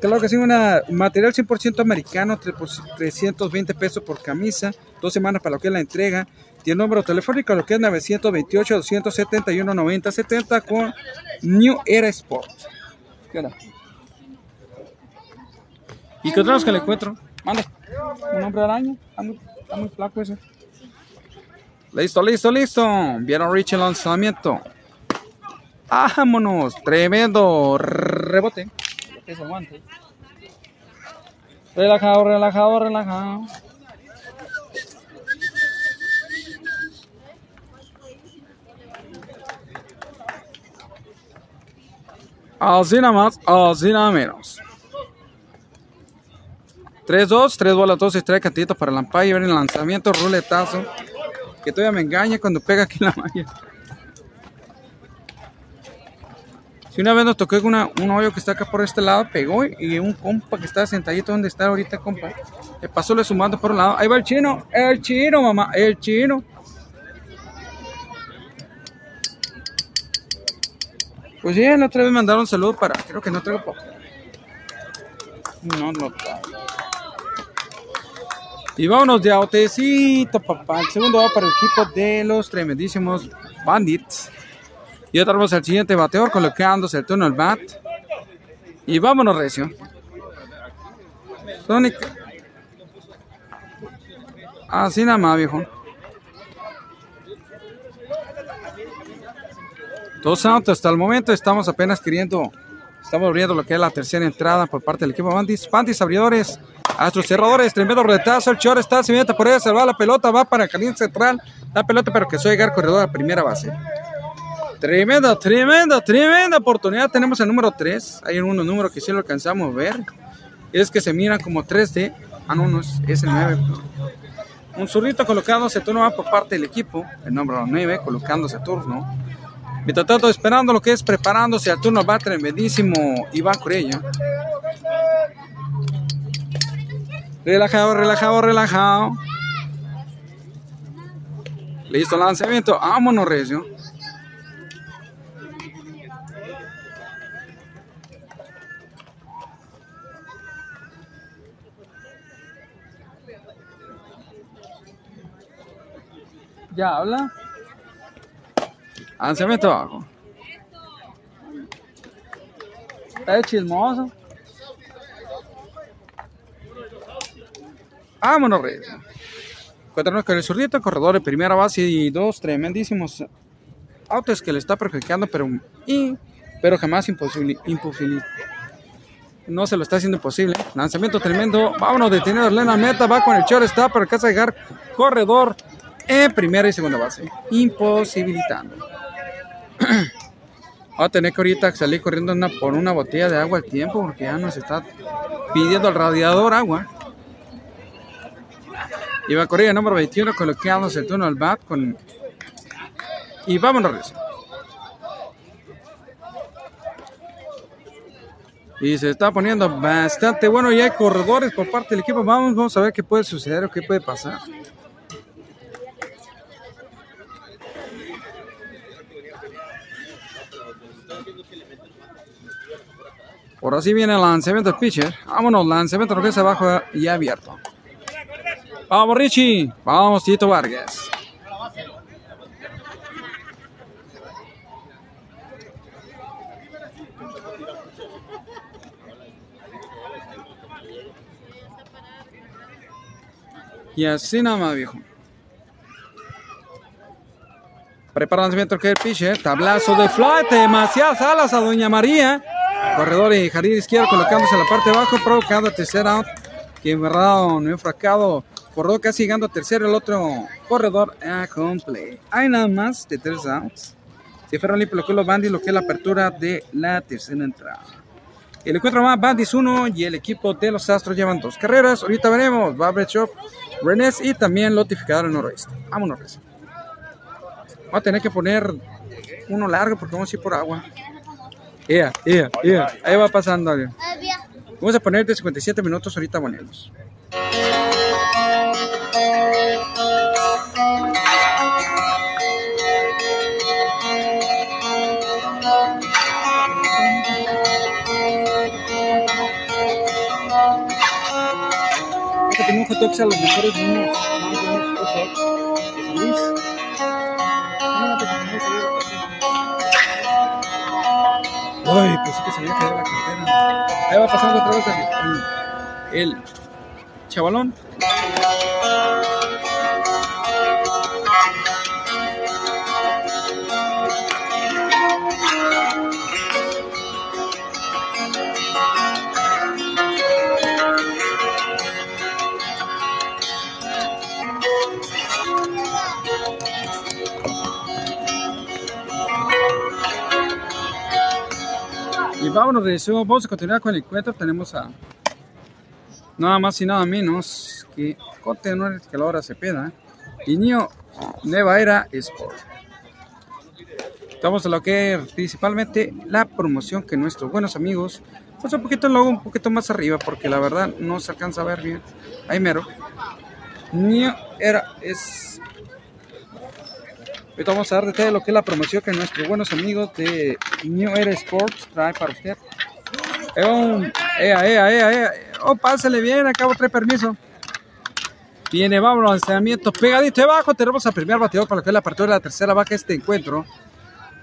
Speaker 1: Claro que sí, un material 100% americano, 320 pesos por camisa, dos semanas para lo que es la entrega. Tiene número telefónico, lo que es 928-271-9070 con New Era Sports. ¿Qué ¿Y qué otros que le encuentro? Mande. Un hombre araña. Está muy, está muy flaco ese. Listo, listo, listo. Vieron Rich el lanzamiento. Vámonos. Tremendo rebote. Relajado, relajado, relajado. Así nada más, así nada menos. 3-2, 3 bolas, 2 y 3 cantitos para el umpire. el lanzamiento, ruletazo. que todavía me engaña cuando pega aquí la malla. Si una vez nos tocó una, un hoyo que está acá por este lado, pegó y un compa que está sentadito donde está ahorita, compa, le pasó le sumando por un lado. Ahí va el chino, el chino, mamá, el chino. Pues sí, la otra vez mandaron saludo para, creo que no traigo poco. No, no Y vámonos de autecito, papá. El segundo va para el equipo de los tremendísimos Bandits. Y otra vez al siguiente bateador colocándose el turno al bat. Y vámonos, Recio. Sonic. Así nada más, viejo. Dos autos hasta el momento. Estamos apenas queriendo. Estamos abriendo lo que es la tercera entrada por parte del equipo Bandits. Bandits abridores. Astros cerradores. Tremendo retazo. El short está. Se mete por ahí. Se va la pelota. Va para caliente central. La pelota, pero que suele llegar corredor a primera base. Tremenda, tremenda, tremenda oportunidad. Tenemos el número 3. Hay un número que sí lo alcanzamos a ver. Es que se mira como 3D. Ah, no, no es, el 9. Un zurrito colocándose turno por parte del equipo. El número 9 colocándose turno. Mientras tanto, esperando lo que es preparándose al turno va tremendísimo Iván Corella. Relajado, relajado, relajado. Listo, lanzamiento. Vámonos, Recio. Ya habla. Lanzamiento abajo. Está chismoso. Vámonos, Reyes. Encuéntranos con el zurdito, corredor de primera base y dos tremendísimos autos que le está perjudicando, pero, y, pero jamás imposible, imposible. No se lo está haciendo imposible. Lanzamiento tremendo. Vámonos detenido la meta. Va con el short está, pero alcanza a llegar corredor en primera y segunda base. Imposibilitando. (clears throat) Va a tener que ahorita salir corriendo por una botella de agua al tiempo porque ya nos está pidiendo al radiador agua. Y va a correr el número 21 coloqueándose el turno al bat con... Y vámonos. Y se está poniendo bastante bueno. Y hay corredores por parte del equipo. Vamos, vamos a ver qué puede suceder o qué puede pasar. Por así viene el lanzamiento del pitcher. Vámonos, lanzamiento lo que es abajo y abierto. Vamos, Richie. Vamos, Tito Vargas. Y así nada más, viejo. Prepara el lanzamiento que el pitcher. Tablazo de fly. Demasiadas alas a Doña María. Corredor y jardín izquierdo colocándose en la parte de abajo, provocando tercer out. Que no enfracado. Corredor casi llegando a tercero, el otro corredor a complete. Hay nada más de tres outs. Se fueron limpio lo que los bandis, lo que es la apertura de la tercera entrada. El encuentro más bandis uno y el equipo de los Astros llevan dos carreras. Ahorita veremos. Va Shop, Renes y también Lotificador al noroeste. Vámonos, Renes. Va a tener que poner uno largo porque vamos a ir por agua. Yeah, yeah, yeah. Ahí va pasando. Vamos a poner de 57 minutos, ahorita ponemos. Un hot dog a los mejores niños. Ay, sí que se había caído la cartera. Ahí va pasando otra vez el, el, el chavalón. Vámonos, vamos a continuar con el encuentro. Tenemos a nada más y nada menos que Contenedores que la hora se peda. Y Niño Nueva Era Sport. Estamos a lo que principalmente la promoción que nuestros buenos amigos, pues un poquito más arriba, porque la verdad no se alcanza a ver bien. Ahí mero. New Era es. Ahorita vamos a dar detalle de lo que es la promoción que nuestros buenos amigos de New Era Sports trae para usted. ea, ea, ea, ea. Oh, pásale bien, acabo traer permiso. Viene, vámonos, lanzamiento pegadito debajo. Tenemos al primer bateador para lo que es la apertura de la tercera vaca este encuentro.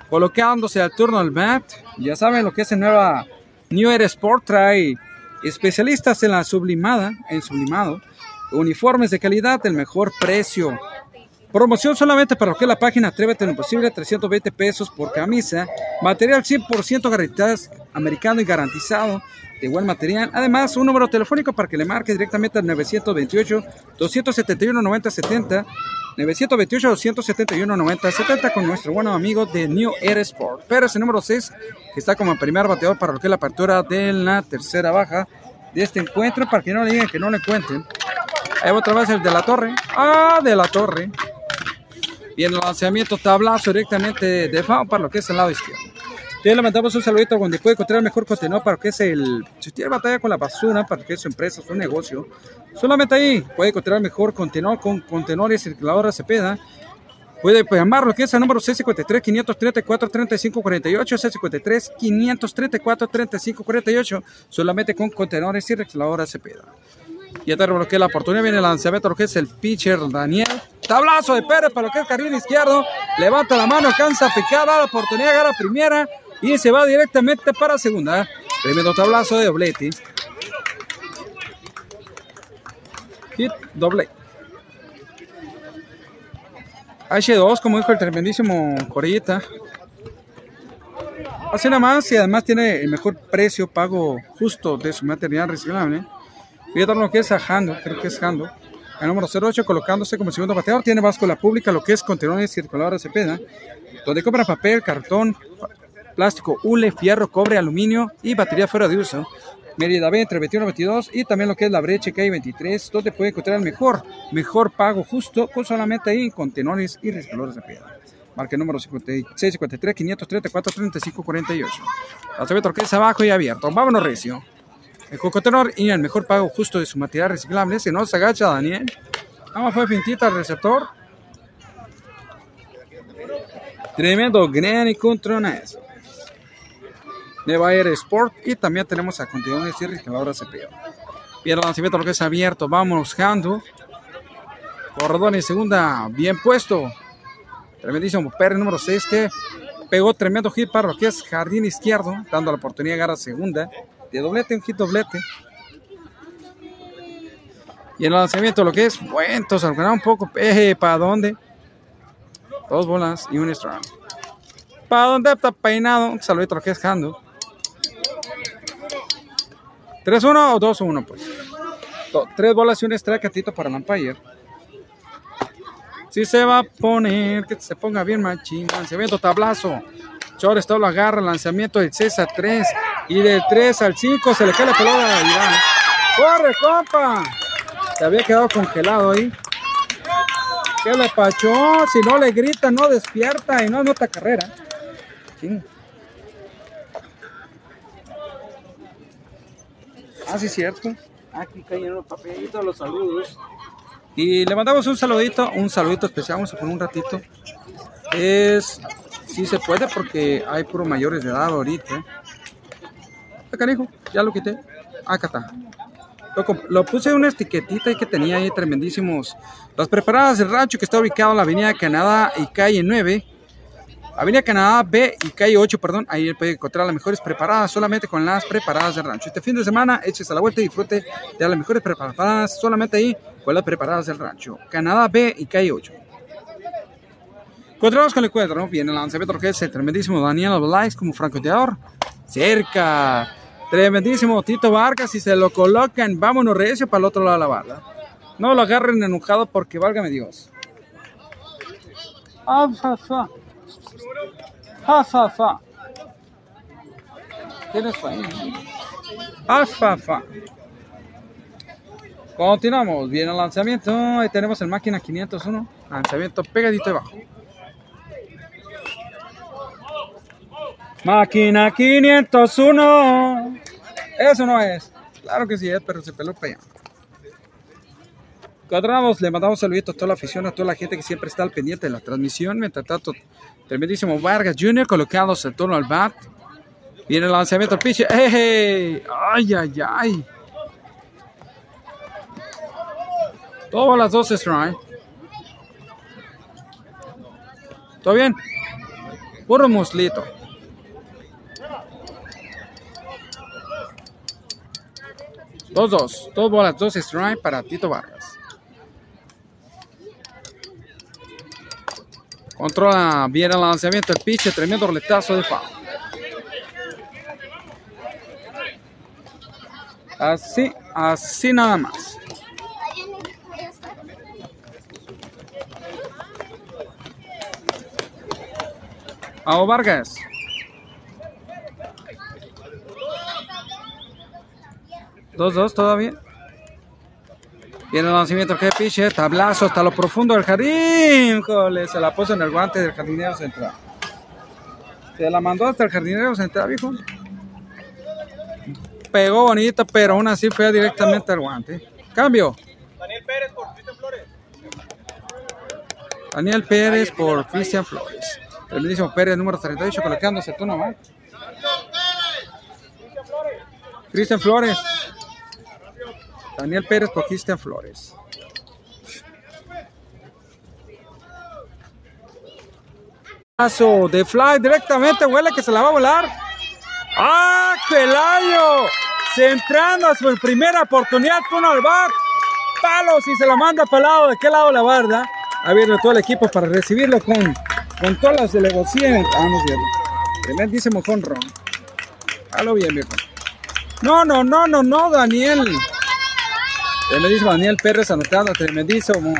Speaker 1: Colocándose al turno al mat. Ya saben lo que es el nueva New Era Sport. Trae especialistas en la sublimada, en sublimado. Uniformes de calidad, del mejor precio. Promoción solamente para lo que es la página Atrévete en lo posible, 320 pesos por camisa. Material 100% garantizado, americano y garantizado de buen material. Además, un número telefónico para que le marque directamente al 928-271-9070. 928-271-9070 con nuestro buen amigo de New Air Sport. Pero ese número 6, que está como primer bateador para lo que es la apertura de la tercera baja de este encuentro, para que no le digan que no le cuenten. Ahí otra vez el de la torre. Ah, de la torre. Viene el lanzamiento tablazo directamente de FAO para lo que es el lado izquierdo. Le mandamos un saludito donde puede encontrar mejor contenido para que es el. Si tiene batalla con la basura, para que es su empresa, su negocio, solamente ahí puede encontrar mejor contenido con contenedores circuladora Cepeda. Puede llamarlo, que es el número 653-534-3548, 653-534-3548, solamente con contenedores y recicladora Cepeda. Ya te bloquea la oportunidad, viene el lanzamiento, lo que es el pitcher Daniel. Tablazo de Pérez para lo que es carril izquierdo. Levanta la mano, alcanza a picar, da la oportunidad, agarra primera y se va directamente para segunda. Tremendo tablazo de doblete. Hit doble. H2, como dijo el tremendísimo Corillita. Así nada más y además tiene el mejor precio pago justo de su material reciclable. Fíjate lo que es a Hando, creo que es Hando. El número 08 colocándose como segundo bateador. Tiene la pública, lo que es contenedores circuladores de peda. Donde compra papel, cartón, plástico, hule, fierro, cobre, aluminio y batería fuera de uso. Mérida B entre 21 y 22 y también lo que es la brecha que hay 23, donde puede encontrar el mejor, mejor pago justo con solamente ahí contenedores y rescalores de piedra. Marca número 5653 534 35 48. La torquesa abajo y abierto. Vámonos recio. El contenedor y el mejor pago justo de su material reciclable. Se no se agacha Daniel. Vamos fue fintita el receptor. Tremendo gran y contrones de Air Sport y también tenemos a continuación de que ahora se. Bien, el lanzamiento lo que es abierto, vamos Jando. Corredor en segunda, bien puesto. Tremendísimo Pérez número 6 que pegó tremendo hit para lo que es jardín izquierdo, dando la oportunidad de llegar a segunda. De doblete, un hit doblete. Y el lanzamiento lo que es, bueno, entonces un poco, peje, ¿para dónde? Dos bolas y un strike. ¿Para dónde está peinado? Un saludito a lo que es Jando. ¿3-1 o 2-1? Pues. Tres bolas y un strike para el umpire. Si se va a poner, que se ponga bien machín. Lanzamiento tablazo. Está lo agarra, lanzamiento del 6 a 3. Y del 3 al 5 se le cae la pelota a Iván. ¡Corre, compa! Se había quedado congelado ahí. ¿Qué le pachó? Si no le grita, no despierta y no anota carrera. Ching. Ah, sí, cierto. Aquí caen los papelitos, los saludos. Y le mandamos un saludito, un saludito especial, vamos a poner un ratito. Es, sí se puede porque hay puro mayores de edad ahorita. Acá, hijo, ya lo quité. Acá está. Lo, puse una etiquetita y que tenía ahí tremendísimos. Las preparadas del rancho que está ubicado en la avenida Canadá y calle 9 Avenida Canadá B y calle 8, perdón, ahí puede encontrar las mejores preparadas solamente con las preparadas de rancho. Este fin de semana échese a la vuelta y disfrute de las mejores preparadas solamente ahí con las preparadas del rancho. Canadá B y calle 8. Continuamos con el encuentro. Viene el lanzamiento que es tremendísimo Daniel Oblais como francoteador. Cerca. Tremendísimo Tito Vargas y se lo colocan. Vámonos recio para el otro lado de la barra. No lo agarren enojado porque válgame Dios. Ah, Fa, fa. Tienes ahí. Fa, fa, fa. Continuamos. Viene el lanzamiento. Ahí tenemos el máquina 501. Lanzamiento pegadito debajo. Máquina 501. Eso no es. Claro que sí es, pero se peló para allá. le mandamos saluditos a toda la afición, a toda la gente que siempre está al pendiente de la transmisión. Mientras tanto, tremendísimo Vargas Jr. colocándose en torno al bat. Viene el lanzamiento al pitch. ¡Ey! ¡Ay, ay, ay! Todas las dos strike. ¿Todo bien? Puro muslito. Dos, dos. Dos bolas, dos strike para Tito Vargas. Controla bien el lanzamiento del pitch. Tremendo roletazo de foul. Así, así nada más. Vamos Vargas. Dos, dos todavía. Viene el lanzamiento que piche, tablazo hasta lo profundo del jardín. se la puso en el guante del jardinero central. Se la mandó hasta el jardinero central, viejo. Pegó bonito, pero aún así fue directamente al guante. Cambio. Daniel Pérez por Cristian Flores. Daniel Pérez por Cristian Flores. El mismo Pérez, número 38, colocándose tú nomás. Cristian Flores. Daniel Pérez por Cristian Flores. Paso de fly directamente, huele que se la va a volar. ¡Ah, Pelayo! Centrando a su primera oportunidad con al bat. Palos y se la manda para el lado. ¿De qué lado la barda? Abierto todo el equipo para recibirlo con con todas las delegaciones. Vamos bien. Tremendísimo Ron. Halo bien, viejo. No, no, no, no, no, Daniel. Tremendísimo Daniel Pérez anotando. Tremendísimo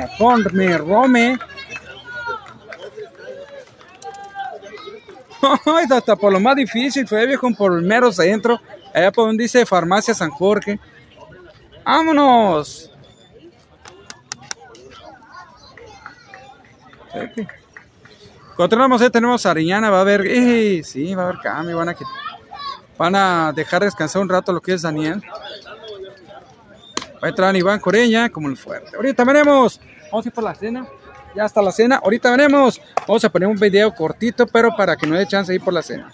Speaker 1: me Rome. (laughs) hasta por lo más difícil fue viejo por el mero centro. Allá por donde dice Farmacia San Jorge. ¡Vámonos! Continuamos, eh, tenemos a Ariñana, va a haber, eh, sí, va a haber cambio, van a, van a dejar descansar un rato lo que es Daniel. Va a entrar Iván Coreña como el fuerte. Ahorita veremos, vamos a ir por la cena, ya está la cena, ahorita veremos, vamos a poner un video cortito, pero para que no dé chance de ir por la cena.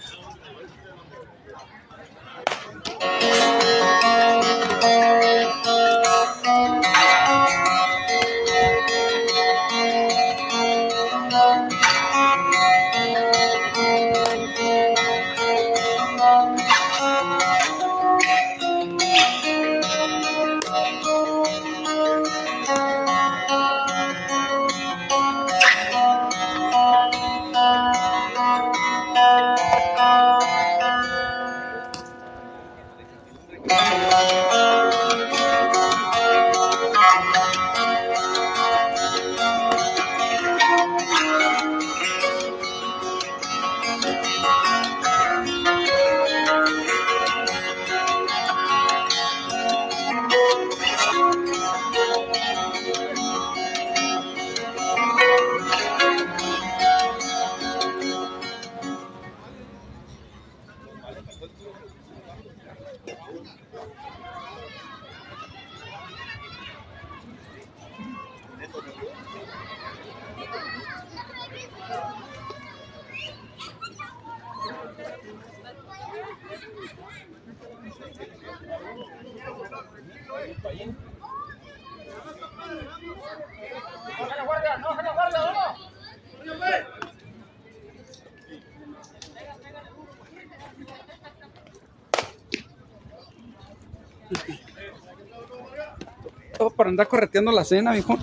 Speaker 1: Andar correteando la cena, viejo.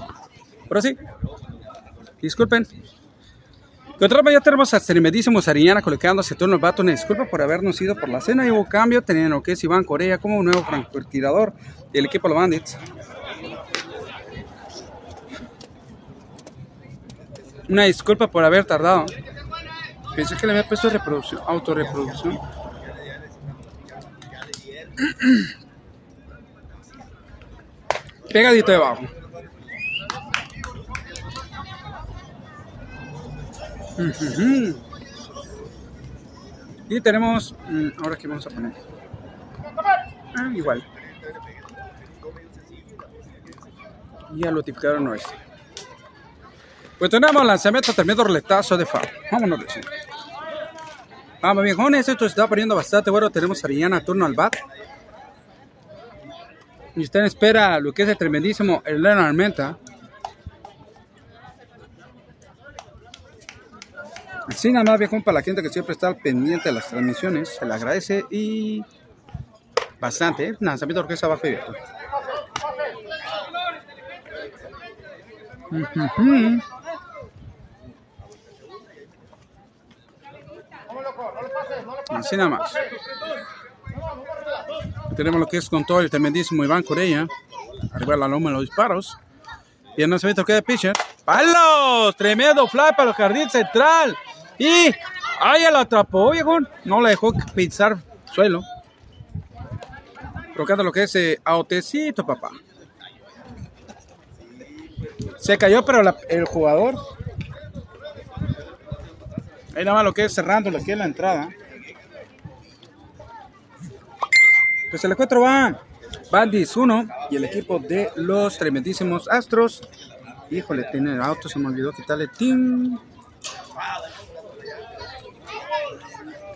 Speaker 1: Pero sí, disculpen. De otra ya tenemos a Tremendísimo Sariñana colocándose turno el vato. Disculpa por habernos ido por la cena. Hubo cambio, teniendo lo que es Iván Corea como un nuevo francotirador del equipo de los Bandits. Una disculpa por haber tardado. Pensé que le había puesto reproducción, autorreproducción. (clears throat) Pegadito debajo. Y tenemos, mm, ahora qué vamos a poner. Ah, igual. Ya lo notificaron no Pues tenemos lanzamiento tremendo roletazo de FAR. Vámonos, Vamos, viejones, esto se está poniendo bastante bueno. Tenemos a Ariana turno al bat. Y usted espera lo que es el tremendísimo Elena Armenta. Así nada más, viejón, para la gente que siempre está pendiente de las transmisiones. Se le agradece y bastante. ¿eh? Lanzamiento de orquesta abajo y viejo. Así nada más. Tenemos lo que es con todo el tremendísimo Iván Corella. Arriba la loma los disparos. Y el lanzamiento que de pitcher. ¡Palos! Tremendo fly para el jardín central. Y ahí lo atrapó, viejo. No le dejó pisar suelo. Colocando lo que es eh, autecito, papá. Se cayó, pero el jugador. Ahí nada más lo que es cerrando que es la entrada. Pues el encuentro va Bandis 1 y el equipo de los tremendísimos Astros. Híjole, tiene el auto, se me olvidó quitarle ting.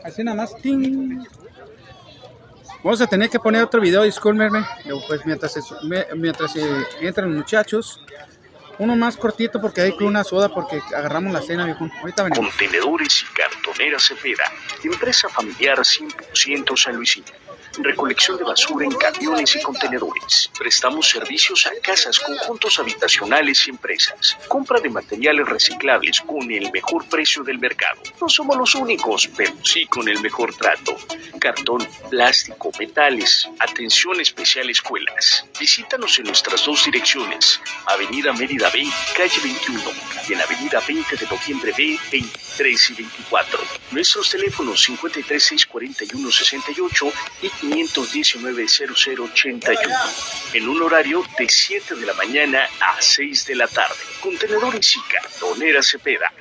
Speaker 1: Así nada más ting. Vamos a tener que poner otro video, discúlpenme. Pues mientras, mientras entran los muchachos, uno más cortito porque hay que una soda porque agarramos la cena, viejo. Ahorita venimos.
Speaker 4: Contenedores y cartoneras Cepeda, empresa familiar 100% San Luisito recolección de basura en camiones y contenedores. Prestamos servicios a casas, conjuntos habitacionales y empresas. Compra de materiales reciclables con el mejor precio del mercado. No somos los únicos, pero sí con el mejor trato. Cartón, plástico, metales. Atención especial escuelas. Visítanos en nuestras dos direcciones. Avenida Mérida B, calle 21 y en Avenida 20 de Noviembre B, 23 y 24. Nuestros teléfonos 5364168 y 519-0081 en un horario de 7 de la mañana a 6 de la tarde. Contenedores y cartonera Cepeda.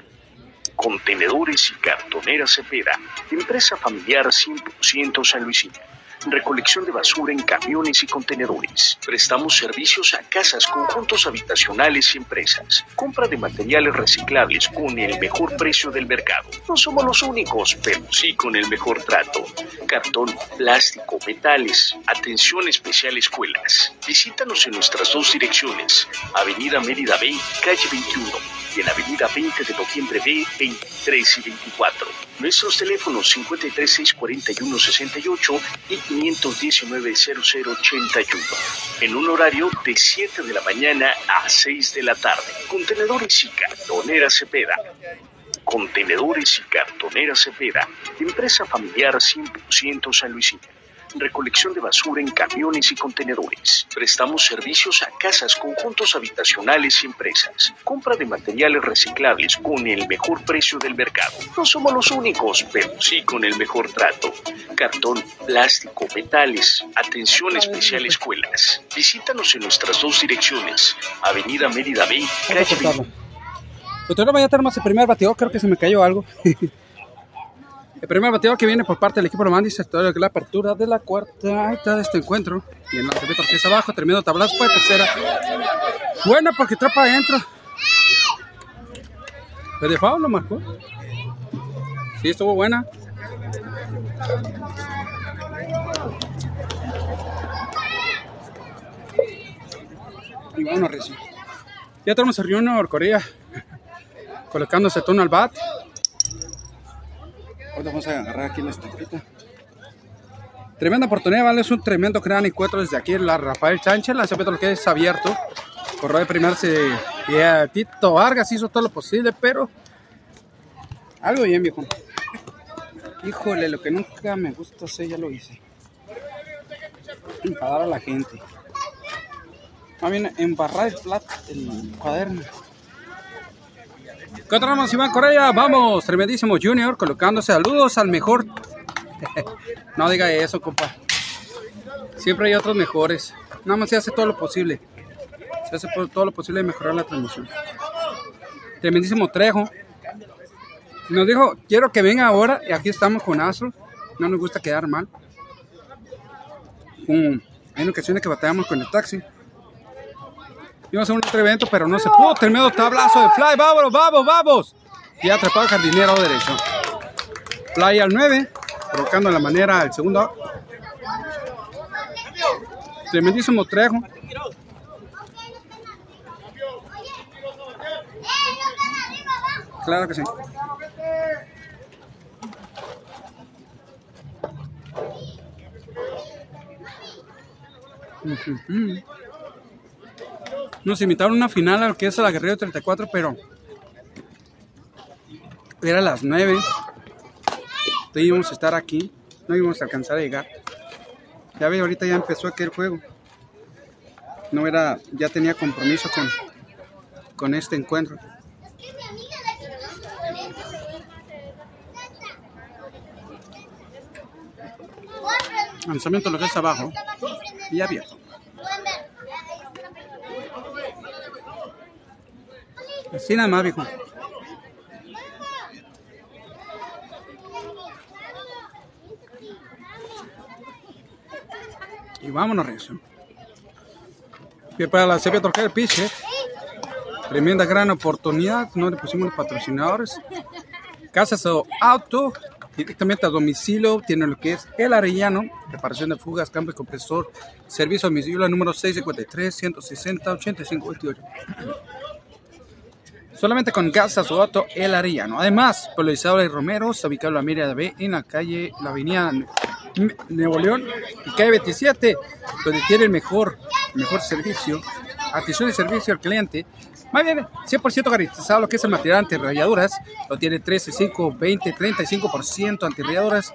Speaker 4: Contenedores y cartonera Cepeda. Empresa familiar 100% San Luisito recolección de basura en camiones y contenedores. Prestamos servicios a casas, conjuntos habitacionales y empresas. Compra de materiales reciclables con el mejor precio del mercado. No somos los únicos, pero sí con el mejor trato. Cartón, plástico, metales. Atención especial escuelas. Visítanos en nuestras dos direcciones. Avenida Mérida B, calle 21 y en Avenida 20 de Noviembre B, 23 y 24. Nuestros teléfonos 5364168 y 519-0081. En un horario de 7 de la mañana a 6 de la tarde. Contenedores y cartonera Cepeda. Contenedores y cartonera Cepeda. Empresa familiar 100% San Luisito recolección de basura en camiones y contenedores. Prestamos servicios a casas, conjuntos habitacionales y empresas. Compra de materiales reciclables con el mejor precio del mercado. No somos los únicos, pero sí con el mejor trato. Cartón, plástico, metales. Atención especial escuelas. Visítanos en nuestras dos direcciones. Avenida Mérida B, calle
Speaker 1: Doctor, vaya a tenemos el primer bateador, creo que se me cayó algo. (laughs) El primer bateador que viene por parte del equipo román dice toda la apertura de la cuarta está de este encuentro. Y el lanzamiento que es abajo, tremendo tablazo fue tercera. Buena porque trapa adentro. ¿Fue de lo marcó? Sí, estuvo buena. Y bueno, Rizzi. Ya tenemos a Junior Corea (laughs) colocándose tono al bat vamos a agarrar aquí la estampita. Tremenda oportunidad, ¿vale? Es un tremendo gran encuentro desde aquí la Rafael Sánchez. La lo que es abierto. Corró de primarse y a Tito Vargas hizo todo lo posible, pero algo bien, viejo. Híjole, lo que nunca me gusta hacer, ya lo hice. Empadar a la gente. Más bien, embarrar el, plat, el cuaderno. Encontramos Iván Correa, vamos, tremendísimo Junior, colocándose saludos al mejor. (laughs) no diga eso, compa. Siempre hay otros mejores. Nada más se hace todo lo posible. Se hace todo lo posible de mejorar la transmisión. Tremendísimo Trejo. Nos dijo, quiero que venga ahora, y aquí estamos con Astro. No nos gusta quedar mal. Um, hay ocasiones que batallamos con el taxi. Íbamos a un otro evento, pero no se pudo. Tremendo tablazo de fly. Vamos, vamos, vamos. Y atrapado el jardinero derecho. Fly al 9, provocando la manera el segundo. Tremendísimo trejo. Claro que sí. Nos invitaron a una final a lo que es la Guerrero 34, pero era a las 9. Entonces íbamos a estar aquí, no íbamos a alcanzar a llegar. Ya ve, ahorita ya empezó aquel juego. No era, ya tenía compromiso con, con este encuentro. Lanzamiento lo que es abajo y abierto. Así nada más, viejo. Y vámonos, Recio. Para la CP Torquer Piche, tremenda gran oportunidad. No le pusimos los patrocinadores. Casas o Auto, directamente a domicilio, tiene lo que es el Arellano, reparación de fugas, cambio de compresor, servicio a domicilio número 653 160 85 28. Solamente con gas a su auto el Arellano. Además, polarizado de Romero, se ubicado la Mira B en la calle, la avenida Nuevo León y calle 27, donde tiene el mejor, mejor servicio, atención y servicio al cliente más bien, 100% garantizado lo que es el material antirrayaduras. Lo tiene 13, 5, 20, 35% antirrayaduras.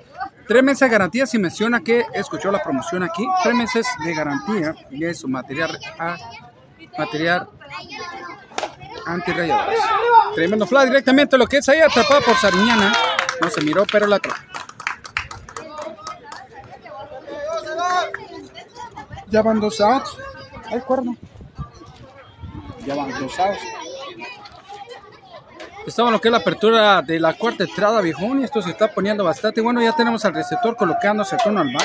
Speaker 1: Tres meses de garantía si menciona que escuchó la promoción aquí. Tres meses de garantía y es su material, a, material antirrayaduras. Tremendo flash directamente lo que es ahí atrapado por Sariñana. No se miró, pero la atrapó. Ya van dos outs. Hay cuerno ya van dos outs. Estamos en lo que es la apertura de la cuarta entrada, viejón, y esto se está poniendo bastante bueno. Ya tenemos al receptor colocándose tono al mar.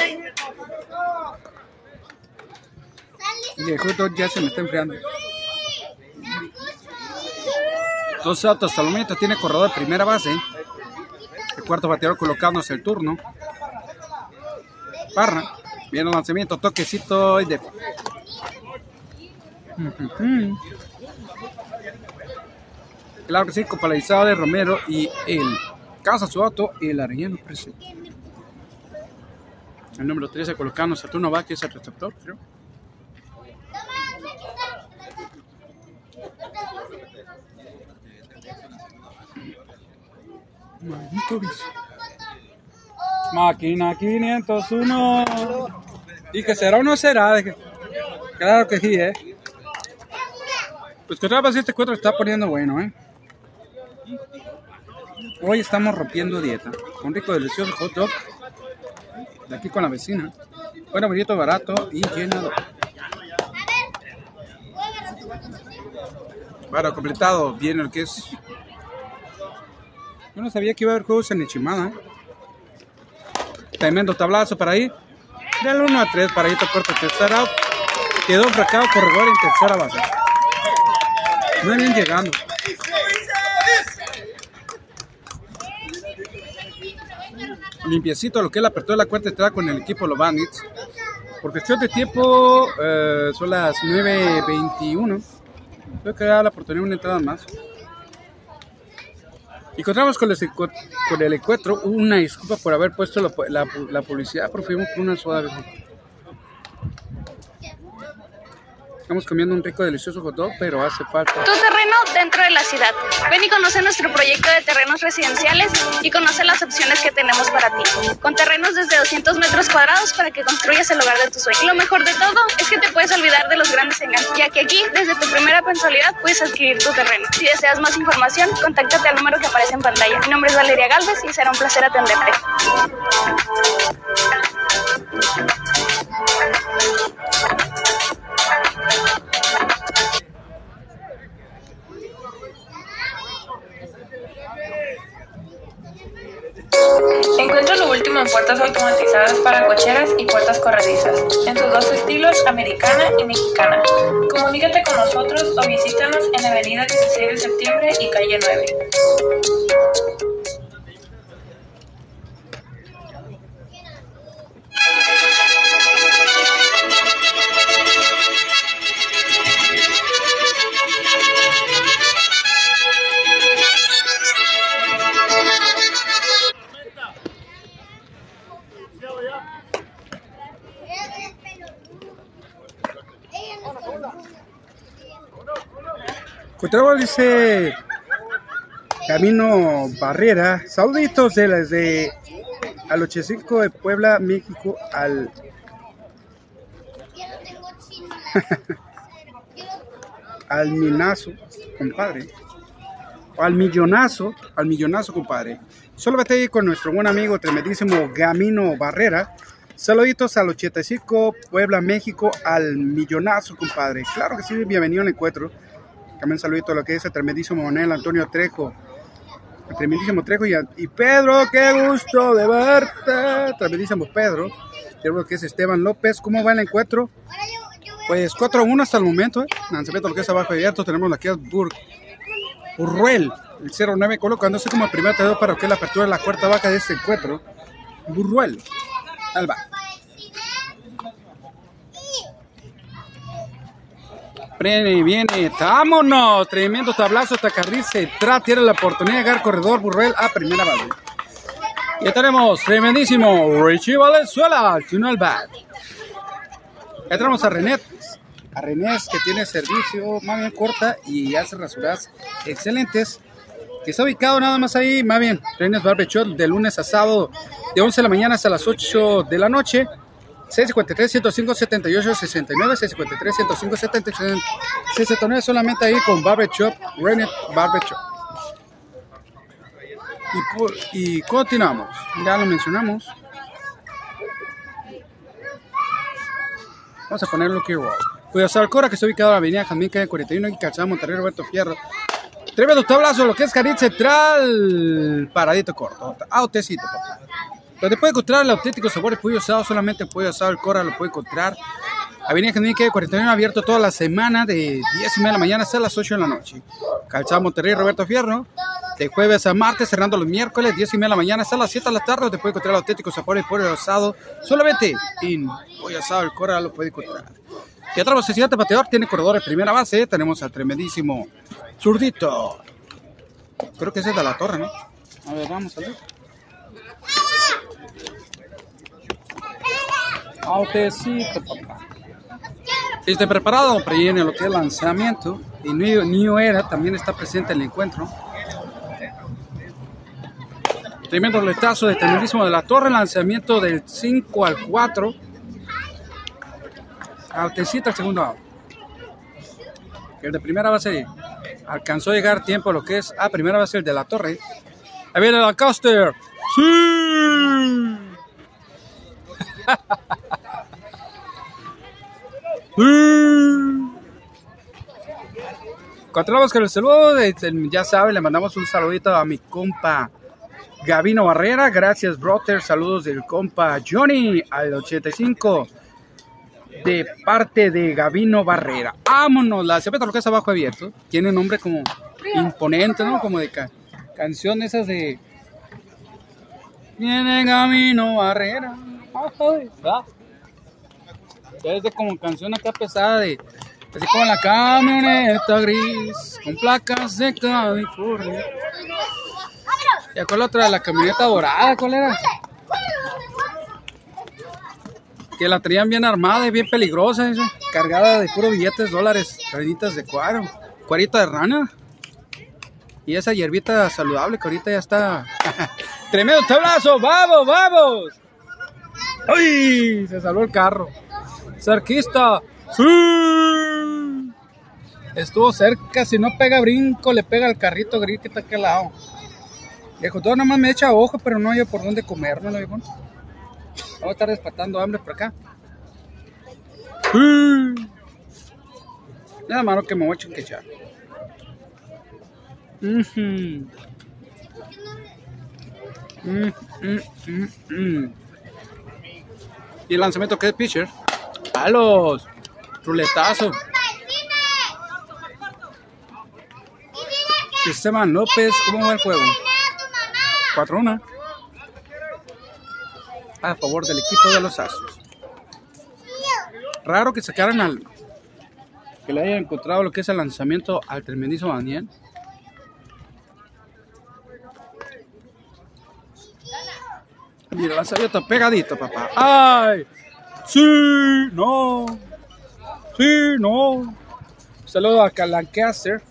Speaker 1: Y el juego ya se me está enfriando. Dos autos hasta momento, tiene corredor de primera base. El cuarto bateador colocándose el turno. Parra, viene el lanzamiento, toquecito y de... (laughs) Claro que sí, copalizado de Romero y el Casa Suato y el Arellano presente. El número 13 colocando Saturno es el receptor, creo. Máquina 501. ¿Y que será o no será? Claro que sí, ¿eh? Pues que otra vez este cuadro está poniendo bueno, ¿eh? Hoy estamos rompiendo dieta. Un rico, delicioso hot dog. De aquí con la vecina. Bueno, bonito, barato y llenador. Bueno, completado. Viene lo que es. Yo no sabía que iba a haber juegos en Echimada. Tremendo tablazo para ahí. Del 1 a 3 para ahí, corto tercera. Quedó fracado corredor en tercera base. No vienen llegando. limpiecito lo que es la apertura de la cuarta entrada con el equipo Lovanitz. Por cuestión de tiempo, eh, son las 9.21. Creo que da la oportunidad de una entrada más. Encontramos con el, con el encuentro una disculpa por haber puesto la, la, publicidad, pero fuimos por una soda. Estamos comiendo un rico, delicioso hot dog, pero hace falta.
Speaker 2: Tu terreno dentro de la ciudad. Ven y conoce nuestro proyecto de terrenos residenciales y conoce las opciones que tenemos para ti. Con terrenos desde 200 metros cuadrados para que construyas el hogar de tu sueño. Lo mejor de todo es que te puedes olvidar de los grandes engaños, ya que aquí, desde tu primera mensualidad, puedes adquirir tu terreno. Si deseas más información, contáctate al número que aparece en pantalla. Mi nombre es Valeria Galvez y será un placer atenderte.
Speaker 3: Encuentra lo último en puertas automatizadas para cocheras y puertas corredizas, en sus dos estilos, americana y mexicana. Comunícate con nosotros o visítanos en Avenida 16 de Septiembre y Calle 9.
Speaker 1: Encontramos, dice Camino Barrera. Saluditos de desde al 85 de Puebla, México, al. (laughs) al minazo, compadre. Al millonazo, al millonazo, compadre. Solo vete con nuestro buen amigo tremendísimo Gamino Barrera. Saluditos al 85 Puebla, México, al millonazo, compadre. Claro que sí, bienvenido al encuentro. También saludito a lo que es el tremendísimo Manuel Antonio Trejo. El tremendísimo Trejo y, Pedro, qué gusto de verte. Tremendísimo Pedro. Creo que es Esteban López. ¿Cómo va el encuentro? Pues 4-1 hasta el momento. ¿eh? Lanzamiento lo que es abajo abierto. Tenemos aquí a Bur Burruel, el 09, colocándose como el primer tenedor para que la apertura de la cuarta vaca de este encuentro. Burruel. Alba. Viene, viene, vámonos, tremendo tablazo hasta carril central, tiene la oportunidad de llegar corredor Burrell a primera base. Ya tenemos tremendísimo Richie Valenzuela, al bat. Ya tenemos a René, a René que tiene servicio más bien corta y hace rasuras excelentes. Que está ubicado nada más ahí, más bien, René Barbershop de lunes a sábado de 11 de la mañana hasta las 8 de la noche. 653-105-78-69, 653-105-79, solamente ahí con Barbershop, Rennet Barbershop. Y, y continuamos, ya lo mencionamos. Vamos a ponerlo que wow. Cuya Salcora, que está ubicado en la avenida Jamín, calle 41, y Calzada Monterrey, Roberto Fierro. Tremendo tablazo, lo que es Carit Central, paradito corto, autecito, papá. Donde puede encontrar el auténtico sabor de pollo asado, solamente pollo asado, el Cora lo puede encontrar. Avenida Genérica 41 abierto toda la semana de 10 y media de la mañana hasta las 8 de la noche. Calzado Monterrey, Roberto Fierro. De jueves a martes, cerrando los miércoles, 10 y media de la mañana hasta las 7 de la tarde, donde puede encontrar el auténtico sabor de pollo asado. Solamente en pollo asado, el Cora lo puede encontrar. Y otra siguiente pateador tiene corredores primera base. Tenemos al tremendísimo zurdito. Creo que ese es de la torre, ¿no? A ver, vamos a ver. Autecito, papá. Esté preparado para en lo que es lanzamiento. Y New, Era también está presente en el encuentro. Tremendo letazo de tremendísimo de la torre. Lanzamiento del 5 al 4. Autecito al segundo. El de primera base alcanzó a llegar tiempo lo que es a primera base el de la torre. Ahí viene la Caster. ¡Sí! (laughs) Continuamos con el saludo, ya saben, le mandamos un saludito a mi compa Gavino Barrera, gracias brother, saludos del compa Johnny al 85 de parte de Gavino Barrera. Vámonos, la cepeta lo que es abajo abierto, tiene un nombre como imponente, ¿no? Como de canción esas de Viene Gavino Barrera. Es de como canción acá pesada de así como la camioneta gris con placas de California. ¿Y cuál otra? La camioneta dorada, ¿cuál era? Que la traían bien armada y bien peligrosa, cargada de puros billetes, dólares, ranitas de cuadro, cuarita de rana. Y esa hierbita saludable que ahorita ya está. (laughs) Tremendo tablazo, vamos, vamos. ¡Ay! Se salvó el carro. Cerquista. ¡Sí! Estuvo cerca. Si no pega brinco, le pega al carrito gris que está lado. Viejo, todo nomás me echa ojo, pero no hay por dónde comer, ¿no, viejo? Voy a estar despatando hambre por acá. ¡Sí! Nada malo que me voy a chinquechar. Mm, mm, mm, Y el lanzamiento que es pitcher. Palos. Ruletazo. Esteban López, ¿cómo va el juego? 4-1. A favor del equipo de los Astros. Raro que sacaran al. Que le hayan encontrado lo que es el lanzamiento al tremendísimo Daniel. Mira, lanzamiento pegadito, papá. ¡Ay! ¡Sí! ¡No! ¡Sí! ¡No! Saludo a Lancaster.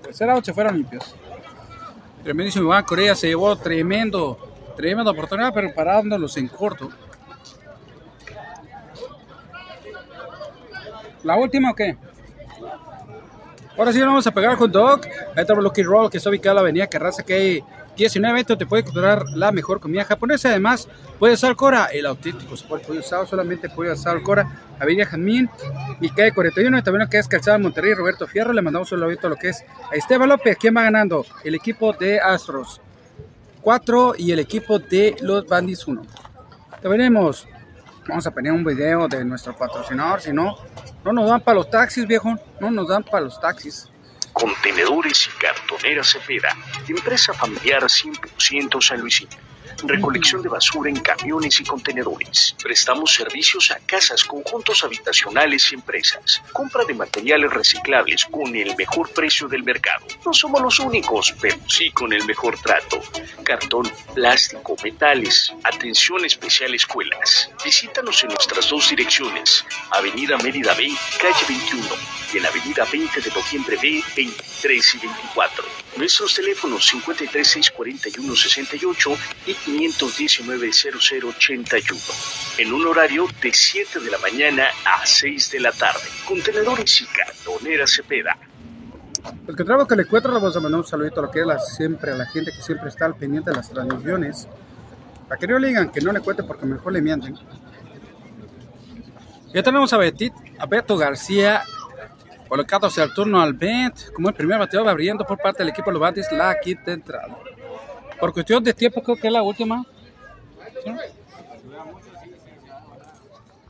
Speaker 1: Tercer out se fueron limpios. Tremendísimo Iván Corea se llevó tremendo, tremenda oportunidad, pero parándolos en corto. ¿La última o qué? Ahora sí vamos a pegar con Doc. Ahí está Lucky Roll, que está ubicado en la avenida Carranza, que hay 19 te puede encontrar la mejor comida japonesa. Además, puede usar Cora, el auténtico sabor puede usar, solamente puede usar Cora, Avenida Jamín, y cae 41. Y también lo que es Calzada Monterrey, Roberto Fierro. Le mandamos un lobito a lo que es a Esteban López. ¿Quién va ganando? El equipo de Astros 4 y el equipo de los Bandits 1. Te veremos. Vamos a poner un video de nuestro patrocinador, si no, no nos dan para los taxis, viejo. No nos dan para los taxis.
Speaker 4: Contenedores y cartoneras Cepeda, empresa familiar 100% San Luisito. Recolección de basura en camiones y contenedores. Prestamos servicios a casas, conjuntos habitacionales y empresas. Compra de materiales reciclables con el mejor precio del mercado. No somos los únicos, pero sí con el mejor trato. Cartón, plástico, metales. Atención especial escuelas. Visítanos en nuestras dos direcciones. Avenida Mérida B, calle 21. Y en Avenida 20 de Noviembre B, 23 y 24. Nuestros teléfonos 5364168 y 519-0081, en un horario de 7 de la mañana a 6 de la tarde. Contenedores y cartonera Cepeda.
Speaker 1: El que trabajo que le encuentro, vamos a mandar un saludito a lo que es la, siempre, a la gente que siempre está al pendiente de las transmisiones. Para que no le digan que no le cuente porque mejor le mienten. Ya tenemos a, Betit, a Beto García colocándose al turno al Bent como el primer bateador abriendo por parte del equipo de los Batis la quinta entrada. Por cuestión de tiempo creo que es la última.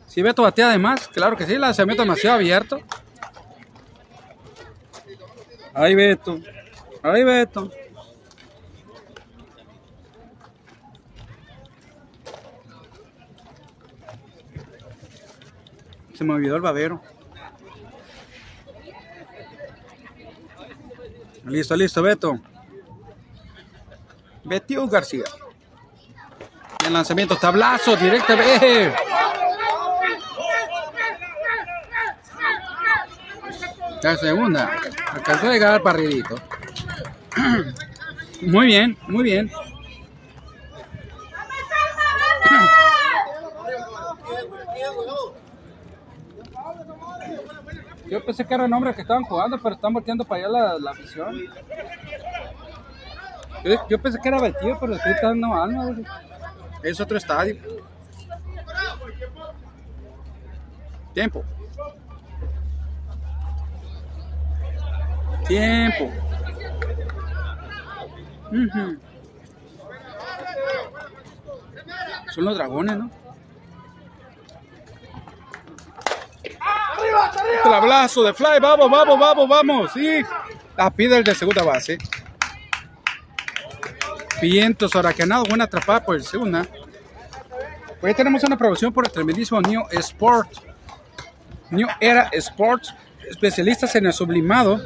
Speaker 1: Si Beto batea además, claro que sí, la lanzamiento demasiado abierto. Ahí Beto, ahí Beto. Se me olvidó el babero. Listo, listo, Beto. Betío García. El lanzamiento tablazo directamente. La segunda. Alcanzó a llegar al. (clears throat) Muy bien, muy bien. Yo pensé que eran hombres que estaban jugando, pero están volteando para allá la, la visión. Yo, pensé que era Betío, pero estoy dando mal, Es otro estadio. Tiempo. Tiempo. Son los dragones, ¿no? El abrazo de Fly, vamos, vamos, vamos, vamos. Sí, la pide el de segunda base. Vientos nada, buena atrapada por el segunda. Hoy tenemos una promoción por el tremendísimo New Sport. New Era Sport, especialistas en el sublimado,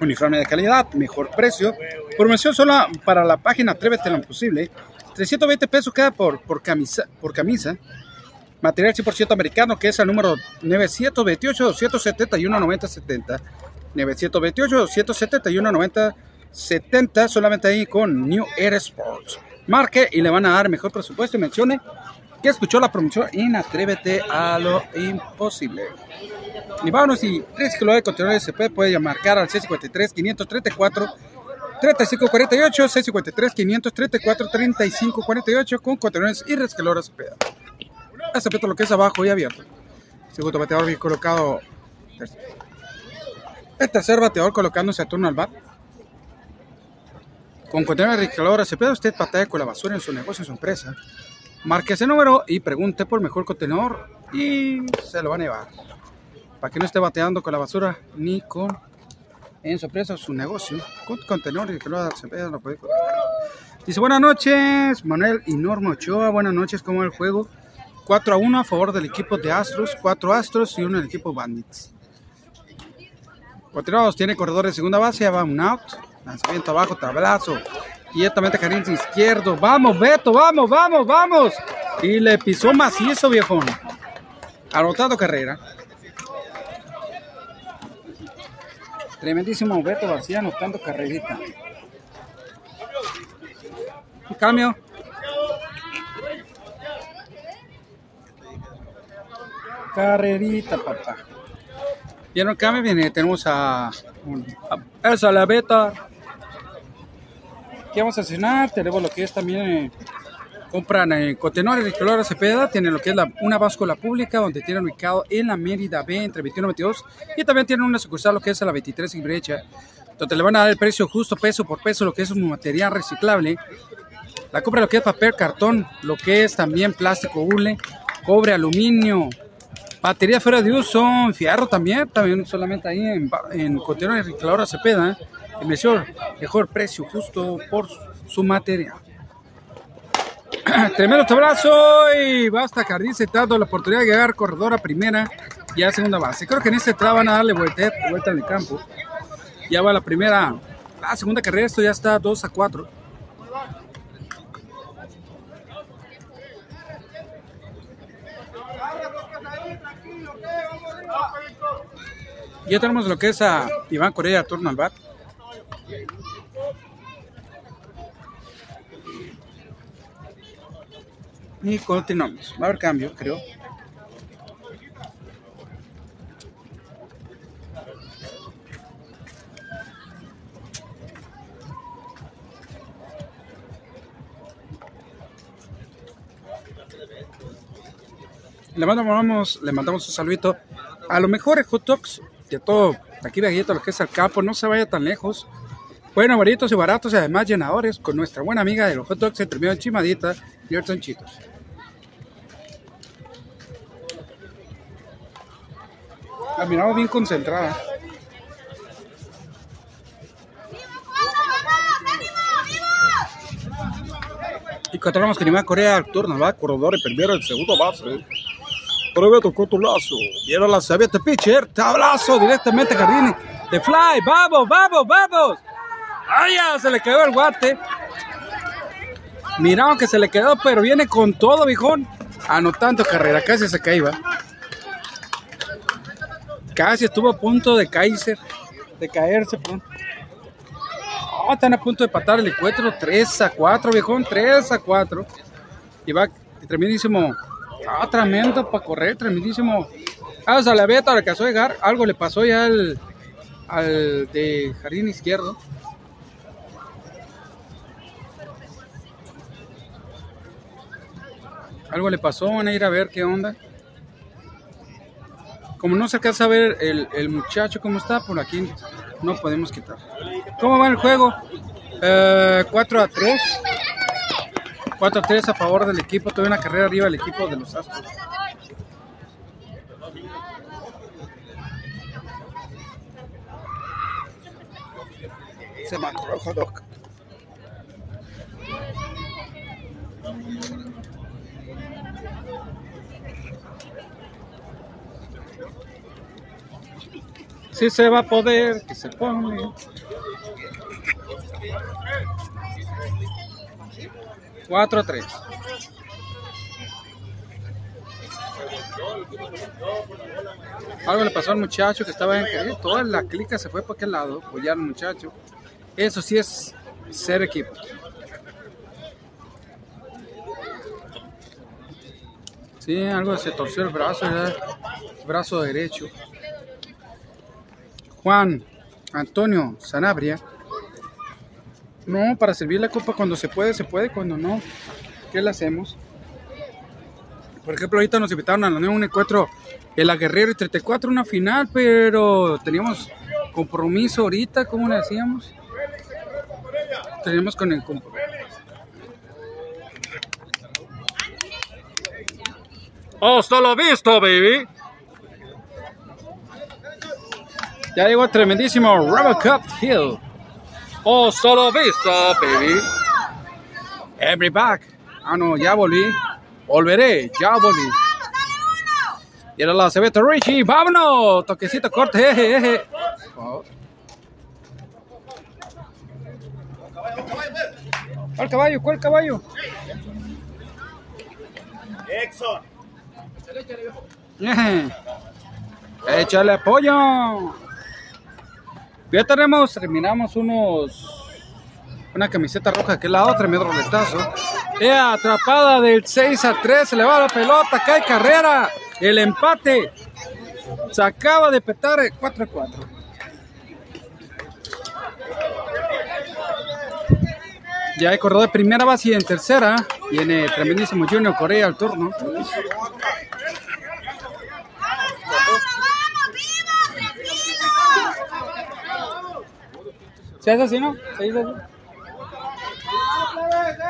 Speaker 1: uniforme de calidad, mejor precio. Promoción solo para la página Atrévete lo posible. 320 pesos cada por, por, camisa, por camisa. Material 100% americano, que es el número 928-271-9070. 928-271-9070. 70 solamente ahí con New Air Sports. Marque y le van a dar mejor presupuesto y mencione que escuchó la promoción en Atrévete a lo Imposible. Y vámonos y 3 kilos de contenedores se puede marcar al 653 534 3548 653 534 3548 con contenedores y rescaloras peda. Acepto lo que es abajo y abierto. Segundo bateador bien colocado. El tercer bateador colocándose a turno al bat. Con calor, se puede usted patear con la basura en su negocio, en su empresa. Marque ese número y pregunte por mejor contenedor y se lo van a llevar. Para que no esté bateando con la basura ni con en su empresa su negocio con contenedores que lo, lo puede Dice buenas noches, Manuel y Norma Ochoa. Buenas noches, ¿cómo va el juego? 4 a 1 a favor del equipo de Astros, 4 Astros y 1 del equipo Bandits. Continuamos, tiene corredor de segunda base, va un out. Lanzamiento abajo, tablazo. Directamente Karim izquierdo. Vamos, Beto, vamos, vamos, vamos. Y le pisó macizo, viejón. Anotado carrera. Tremendísimo Beto García anotando carrerita. cambio. Carrerita, papá. Vieron cambio, viene, tenemos a, a esa la beta. Aquí vamos a cenar, tenemos lo que es también eh, compran en contenedores de color Cepeda, tienen lo que es una báscula pública donde tienen ubicado en la Mérida B entre 21 y 22 y también tienen una sucursal lo que es a la 23 y brecha donde le van a dar el precio justo peso por peso lo que es un material reciclable la compra lo que es papel, cartón, lo que es también plástico hule, cobre, aluminio, batería fuera de uso, fierro también, también solamente ahí en, en contenedores recicladora Cepeda, el mejor, mejor precio justo por su material. (clears throat) Tremendo abrazo y basta Jardín se dando la oportunidad de llegar corredor a primera y a segunda base. Creo que en este traba van a darle vuelta, vuelta en el campo. Ya va la primera, la segunda carrera, esto ya está 2 a 4. Ya tenemos lo que es a Iván Corea, turno al bat. Y continuamos. Va a haber cambio, creo. Le mandamos, le mandamos un saludito a lo mejor hot dogs de todo, aquí de lo que es el campo, no se vaya tan lejos. Bueno, baratos y baratos y además llenadores con nuestra buena amiga de los hot dogs entre medio chimadita y el Chitos. La miramos bien concentrada. Y controlamos que Nima Corea al turno, va, corredor y primero el segundo base. Pero tocó tu lazo. Vieron la sabia este pitcher. Tablazo directamente Jardín. De fly. Vamos, vamos, vamos. Ay, se le quedó el guate. Miraron que se le quedó, pero viene con todo, viejón. Anotando carrera. Casi se caía. Casi estuvo a punto de caerse. De caerse, Oh, están a punto de patar el encuentro 3 a 4, viejón, 3 a 4. Y va tremendísimo Ah, tremendo para correr, tremendísimo. Ah, o sea, la beta alcanzó a llegar. Algo le pasó ya al, al de jardín izquierdo. Algo le pasó, van a ir a ver qué onda. Como no se alcanza a ver el, el muchacho cómo está, por aquí no podemos quitar. ¿Cómo va el juego? 4 eh, a 3. 4-3 a favor del equipo. Tuve una carrera arriba del equipo de los Astros. Se mató hot dog. Si se va a poder, que se pone. 4 a 3. Algo le pasó al muchacho que estaba en eh, toda la clica se fue para aquel lado, apoyar al muchacho. Eso sí es ser equipo. Sí, algo se torció el brazo, el brazo derecho. Juan Antonio Sanabria no, para servir la copa cuando se puede, se puede, cuando no, ¿qué le hacemos? Por ejemplo, ahorita nos invitaron a la un encuentro en la Guerrero y 34, una final, pero teníamos compromiso ahorita, ¿cómo le hacíamos? Teníamos con el compromiso. Hasta lo visto, baby. Ya llegó el tremendísimo Robocop Hill. Hasta lo visto, baby. Every back. Ah, no, ya volví. Volveré, ya volví. Y ahora la Cebeto Richie, vámonos. Toquecito corte, jeje, jeje. Oh. ¿Cuál caballo? ¿Cuál caballo? Exxon. Échale pollo. Ya tenemos, terminamos unos. Una camiseta roja, que es la otra, medio roletazo. Ea, atrapada del 6 a 3, se le va la pelota, cae carrera. El empate. Se acaba de petar 4 a 4. Ya hay corredor de primera base y en tercera. Viene tremendísimo Junior Correa al turno. ¿Se hace así, no? ¿Se dice así?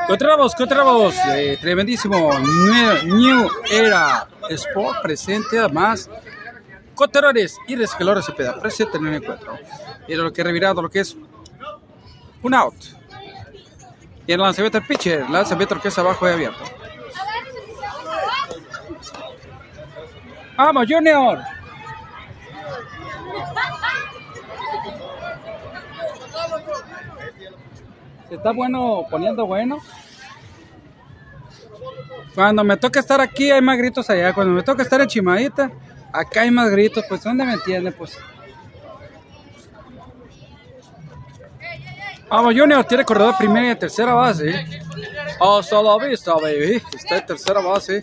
Speaker 1: Encontramos, encontramos, eh, tremendísimo New, Era Sport presente, además, coterores y recicladores de peda, presente en el encuentro. Y lo que revirado, lo que es un out. Y el lanzamiento del pitcher, lanzamiento que es abajo y abierto. ¡Vamos, Junior! Está bueno poniendo bueno. Cuando me toca estar aquí hay más gritos allá. Cuando me toca estar en Chimadita, acá hay más gritos. Pues, ¿dónde me entiende? Pues. Vamos, Junior tiene corredor primera y tercera base. Hasta la vista, baby. Está en tercera base.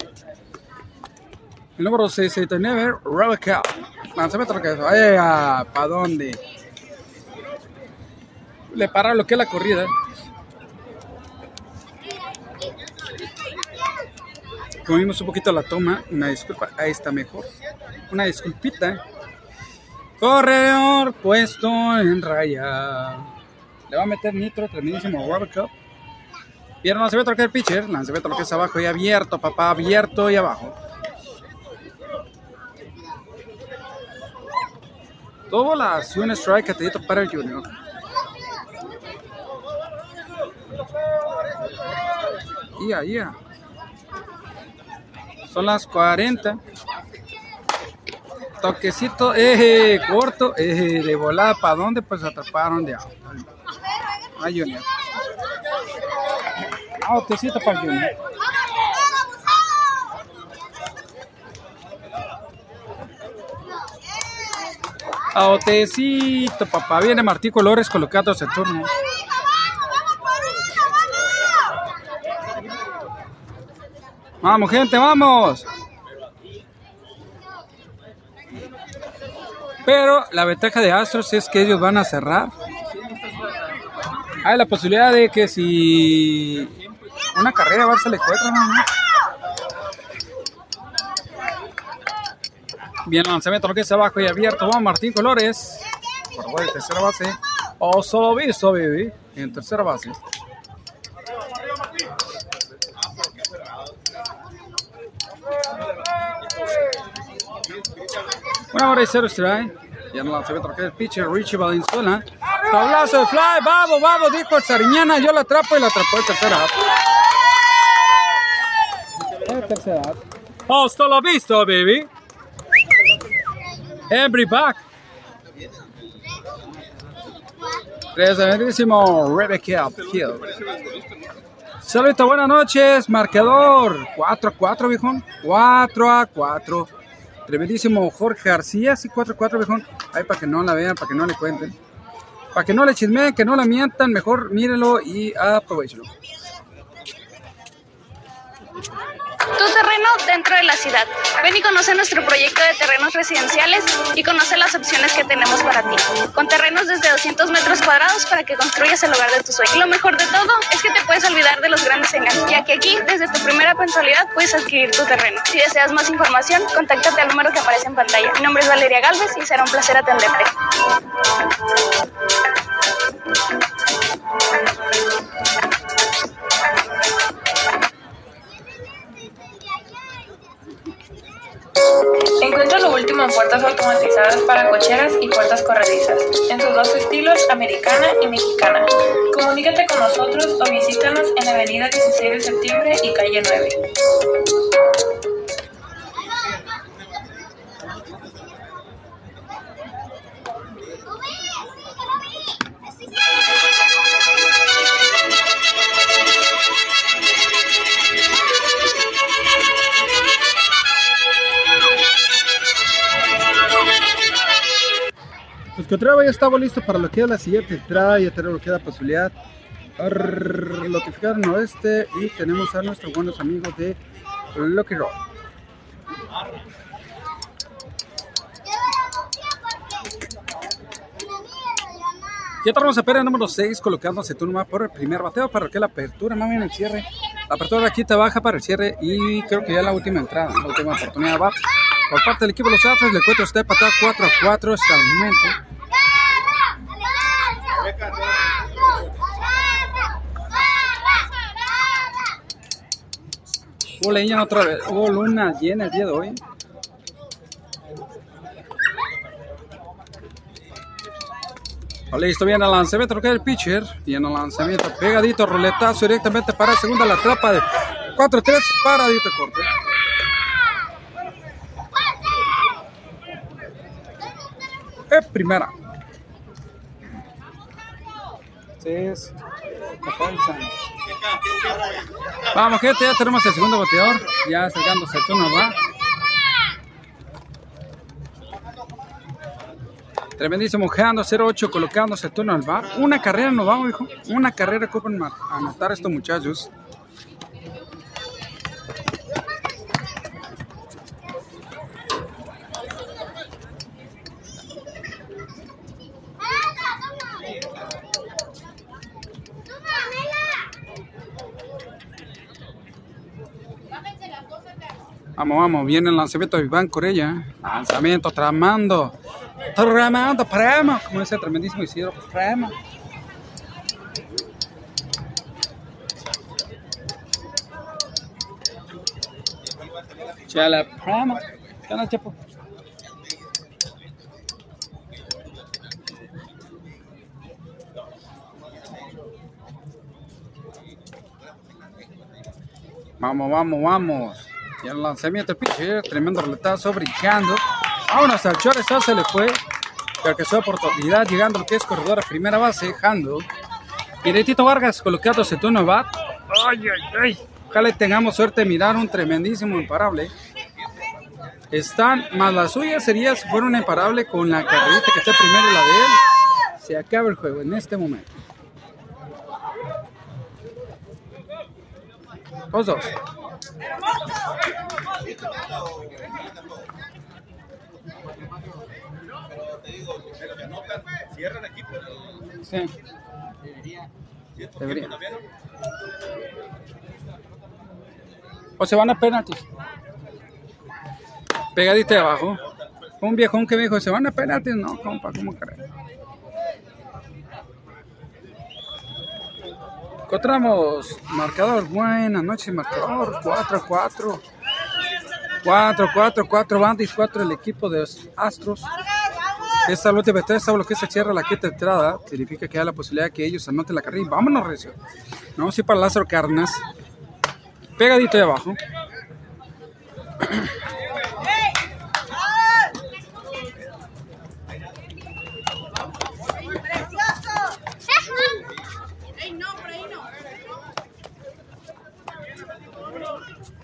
Speaker 1: El número 69, Rebecca. Lanzamiento que vaya para dónde. Le para lo que es la corrida. Comimos un poquito la toma. Una disculpa. Ahí está mejor. Una disculpita. Corredor puesto en raya. Le va a meter nitro, tremendísimo Robert Cup. Y ahora ve que el pitcher. Lanzamiento lo que es abajo y abierto, papá. Abierto y abajo. Tuvo la un strike que para el Junior. Ya, ya. Son las 40. Toquecito, eje corto, eje de volada. ¿Para dónde? Pues atraparon de auto. Ay, Junior. Autecito para Junior. Autecito, papá. Viene Martí Colores colocando ese turno. Vamos, gente, vamos. Pero la ventaja de Astros es que ellos van a cerrar. Hay la posibilidad de que si una carrera va a ser encuentra, ¿no? Bien, lanzamiento lo que es abajo y abierto. Vamos, Martín Colores. Por favor, tercera base. O solo visto, baby. En tercera base. Una hora y cero strike. Ya no lo que es el pitcher Richie Valenzuela. Tablazo de fly. Vamos, vamos, dijo el Sariñana. Yo la atrapo y la atrapó en tercera. En tercera. Hasta la vista, baby. Every back. Tremendísimo Rebecca Hill. Saludito, buenas noches. Marcador 4 a 4, viejón. 4 a 4. Tremendísimo Jorge García, sí, 4 a 4, viejón. Ahí para que no la vean, para que no le cuenten. Para que no le chismeen, que no la mientan, mejor mírenlo y aprovechenlo
Speaker 2: tu terreno dentro de la ciudad. Ven y conoce nuestro proyecto de terrenos residenciales y conoce las opciones que tenemos para ti. Con terrenos desde 200 metros cuadrados para que construyas el hogar de tu sueño. Y lo mejor de todo es que te puedes olvidar de los grandes engaños, ya que aquí, desde tu primera mensualidad, puedes adquirir tu terreno. Si deseas más información, contáctate al número que aparece en pantalla. Mi nombre es Valeria Galvez y será un placer atenderte.
Speaker 3: Puertas automatizadas para cocheras y puertas corredizas, en sus dos estilos, americana y mexicana. Comunícate con nosotros o visítanos en avenida 16 de septiembre y calle 9.
Speaker 1: Pues que ya estaba listo para lo que es la siguiente entrada, ya tenemos lo que es la posibilidad notificar oeste y tenemos a nuestros buenos amigos de Lucky Rock. Ya estamos a el número 6 colocándose turno por el primer bateo para que la apertura, más bien el cierre. La apertura aquí te baja para el cierre y creo que ya la última entrada, la última oportunidad va por parte del equipo de los Atlas. Le encuentro usted patada 4 a 4 hasta el. Hubo leña otra vez, hubo luna llena el día de hoy. Listo, viene el lanzamiento, que el pitcher. Viene el lanzamiento, pegadito, roletazo directamente para segunda la trapa de 4-3, paradito corto. Es primera. Vamos, gente, ya tenemos el segundo bateador. Ya acercándose el turno va. Tremendísimo, Jando 08 colocándose el turno al bar. Una carrera nos vamos, hijo. Una carrera ocupan anotar estos muchachos. Vamos, vamos, viene el lanzamiento de Iván Corella. Lanzamiento, tramando. Tramando, prema. Como dice el tremendísimo Isidro, prema. Chala, prema. Chala, chapo. Vamos, vamos, vamos. Y el lanzamiento pitcher, tremendo relatazo, brincando. Vámonos al shortstop, se le fue. Que su oportunidad, llegando lo que es corredor a primera base, Jando. Y Tito Vargas colocándose turno bat. Ay, ay, ay. Ojalá tengamos suerte de mirar un tremendísimo imparable. Están, más la suya sería si fuera un imparable con la carrerita que está primero y la de él. Se acaba el juego en este momento. Los dos. Aquí, Sí. Debería. O se van a penaltis. Pegadita de abajo. Un viejón que me dijo, ¿se van a penaltis? No, compa, ¿cómo crees? Encontramos marcador, buenas noches, marcador 4-4. 4-4, 4 bandis, 4 el equipo de Astros. Esta última esta lo que se cierra la quinta entrada, significa que hay la posibilidad de que ellos anoten la carrera. Vámonos, Recio. Vamos a ir para Lázaro Carnas. Pegadito de abajo.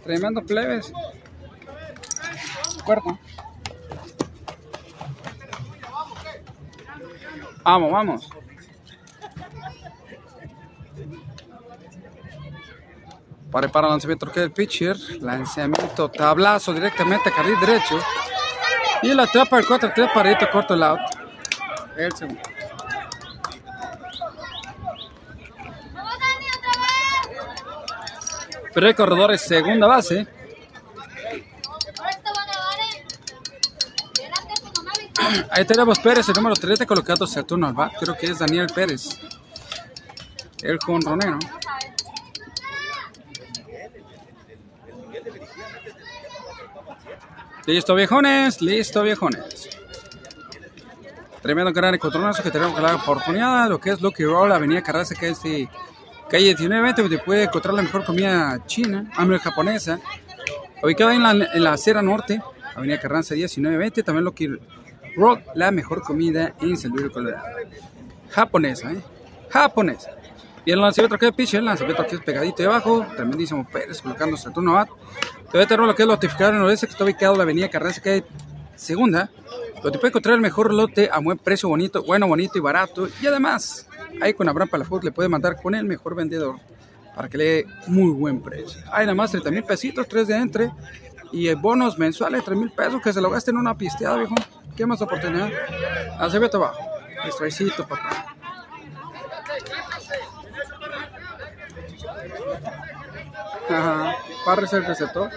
Speaker 1: Tremendo plebes. Cuarto. Vamos, vamos. Para para lanzamiento que el pitcher. Lanzamiento, tablazo directamente a carril derecho. Y la trapa el 4-3 para corto el out. El segundo. Pero el corredor es segunda base. Ahí tenemos Pérez, el número 3 colocado Saturno al Creo que es Daniel Pérez. El jonronero. Listo, viejones, listo, viejones. Tremendo gran encontronazo que tenemos la oportunidad, lo que es Lucky Roll, Avenida Carranza, que es de calle 19, donde puede encontrar la mejor comida china, hambre japonesa, ubicada en la, en la acera norte, Avenida Carranza 1920, también Lucky Roll, la mejor comida en San Luis Colorado. Japonesa, ¿eh? Japonesa. Y el lanzamiento que es pitch, el lanzamiento que es pegadito de abajo, tremendísimo Pérez colocando Saturno Bat. Te voy a lo que es el oeste, que está ubicado en la avenida Carranza, que segunda, donde puede encontrar el mejor lote a buen precio, bonito, bueno, bonito y barato. Y además, ahí con Abraham Palafox le puede mandar con el mejor vendedor para que le dé muy buen precio. Hay nada más 30 mil pesitos, 3 de entre y bonos mensuales, 3 mil pesos que se lo gasten en una pisteada, viejo. ¿Qué más oportunidad? Hace vete abajo. Estraycito, papá. Ajá. Parres el receptor.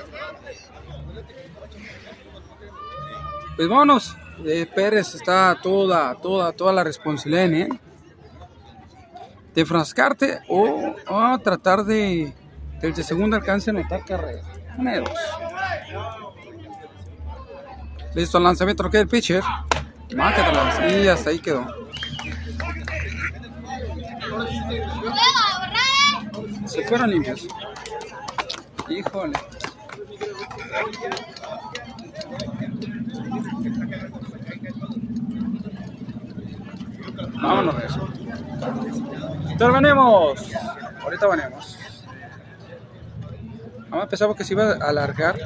Speaker 1: Pues vámonos. Eh, Pérez está toda, toda, toda la responsabilidad en él. De frascarte o, o tratar de del de segundo alcance notar carrera. Una de dos. Listo el lanzamiento que el pitcher. Mácatelas. Y hasta ahí quedó. Se fueron limpios. Híjole. Vámonos eso. Intervenimos. Ahorita venimos. Vamos a pensar que se iba a alargar.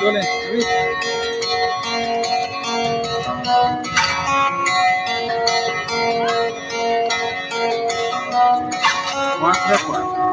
Speaker 1: Dole, Cuatro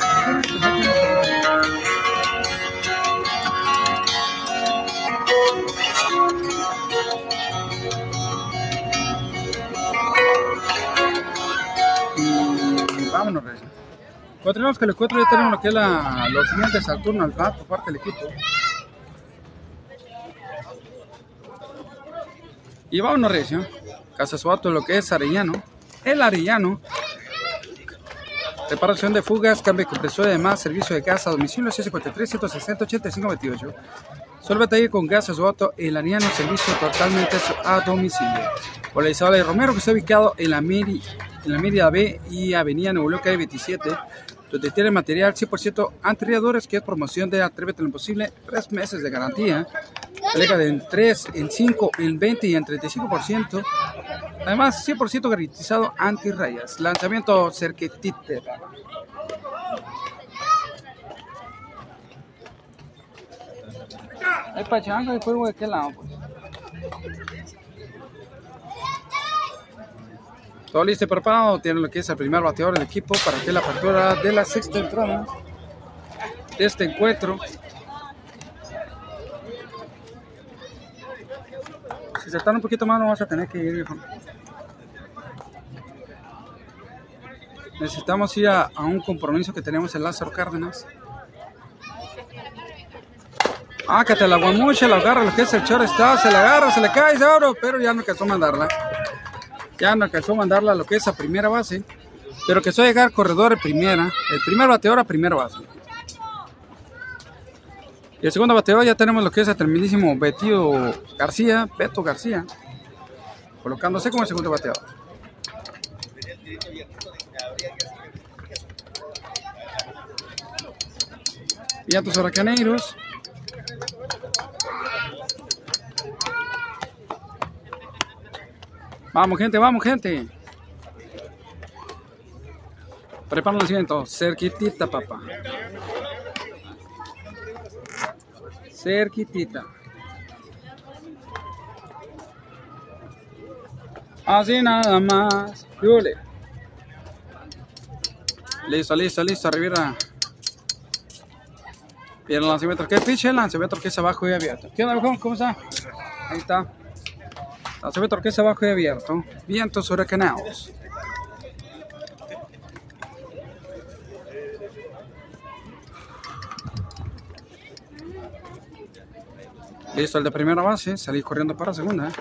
Speaker 1: Vámonos, Reyes. Tenemos que los cuatro ya tenemos lo que es la, los siguientes al turno al bat por parte del equipo. Y vámonos, Reyes. ¿no? Casa Suato, lo que es Arellano. El Arellano. Reparación de fugas, cambio de compresor y demás, servicio de gas a domicilio 653 160 85 28. Suélvete ahí con gas Suato, el Arellano, servicio totalmente a domicilio. Por la Isabel Romero, que está ubicado en la, Meri, en la Media B y Avenida Nuevo León, calle 27, donde tiene material 100% antirriadores, que es promoción de Atrévete lo Imposible, 3 meses de garantía, alega de en 3, en 5, en 20 y en 35%. Además, 100% garantizado anti-rayas. Lanzamiento cerquitite. Hay pachanga y juego de qué lado, pues. Todo listo y preparado. Tiene lo que es el primer bateador del equipo para que la apertura de la sexta entrada de este encuentro. Si se tarda un poquito más, no vas a tener que ir, viejo. Necesitamos ir a, a un compromiso que tenemos en Lázaro Cárdenas. Ah, que te la guamucha, la agarra lo que es el chor está, se la agarra, se le cae, se abre, pero ya no alcanzó a mandarla. Ya no alcanzó a mandarla a lo que es a primera base, pero que a llegar corredor de primera, el primer bateador a primera base. Y el segundo bateador ya tenemos lo que es el tremendísimo Betío García, Beto García, colocándose como el segundo bateador. Y a tus huracaneiros. Vamos, gente, vamos, gente. Prepara el nacimiento. Cerquitita, papá. Cerquitita. Así nada más. Yule. Listo, listo, listo, Rivera. Bien, el lanzamiento que piche, el lanzamiento que es abajo y abierto. ¿Qué onda? ¿Cómo está? Ahí está. Que es abajo y abierto. Vientos huracanados. Listo el de primera base, salí corriendo para segunda.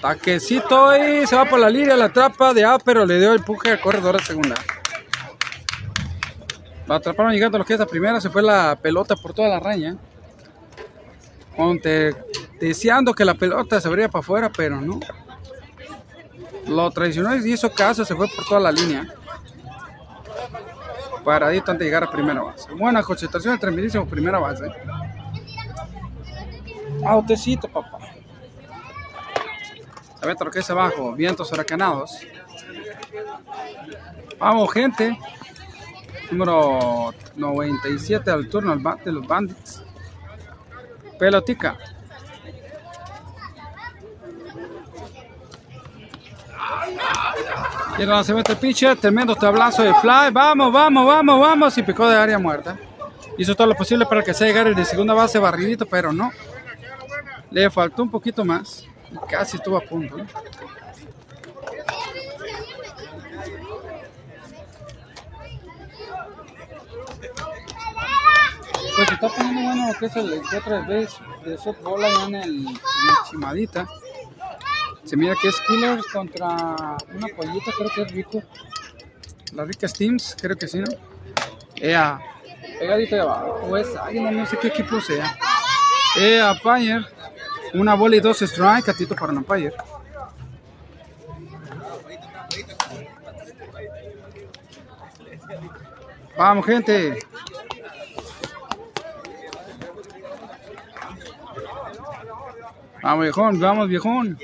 Speaker 1: Taquecito y se va por la línea, la trapa de A, pero le dio el empuje al corredor de segunda. La atraparon llegando a lo que es la primera, se fue la pelota por toda la raña. Deseando que la pelota se abriera para afuera, pero no. Lo traicionó y hizo caso, se fue por toda la línea. Paradito antes de llegar a primera base. Buena concentración, tremendísimo primera base. Autecito, papá. A lo que abajo, vientos huracanados. Vamos, gente. Número 97 al turno de los Bandits. Pelotica. Y el mete el pitcher, tremendo tablazo de fly. Vamos, vamos, vamos, vamos. Y picó de área muerta. Hizo todo lo posible para que se llegara el de segunda base barridito, pero no. Le faltó un poquito más. Y casi estuvo a punto. Pues se está poniendo bueno lo que es el otra vez de softball en el, en Chimadita. Se mira que es Killer contra una pollita, creo que es Rico. La rica Steams, creo que sí, ¿no? Ea, pegadito de abajo. Pues, ay, no, no sé qué equipo sea. Ea, Pioneer. Una bola y dos strike, catito para un Empire. Vamos, gente. Vamos, viejón, vamos, viejón.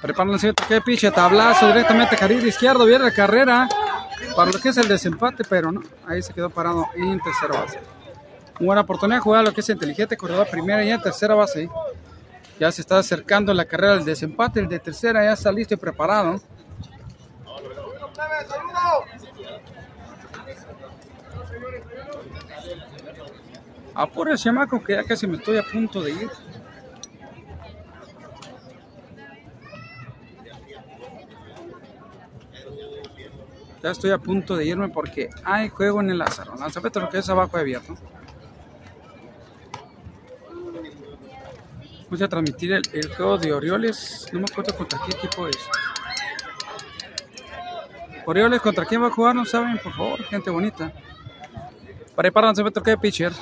Speaker 1: Prepárense, que piche, tablazo directamente carril izquierdo, viene la carrera para lo que es el desempate, pero no, ahí se quedó parado en tercera base buena oportunidad de jugar lo que es inteligente, corredor primera y en tercera base. Ya se está acercando la carrera del desempate, el de tercera ya está listo y preparado. Apure chamaco que ya casi me estoy a punto de ir. Ya estoy a punto de irme porque hay juego en el Lázaro. Lanzamiento lo que es abajo abierto. Vamos a transmitir el, juego de Orioles. No me acuerdo contra qué equipo es. Orioles contra quién va a jugar, no saben, por favor, gente bonita. Preparan metro que pitcher.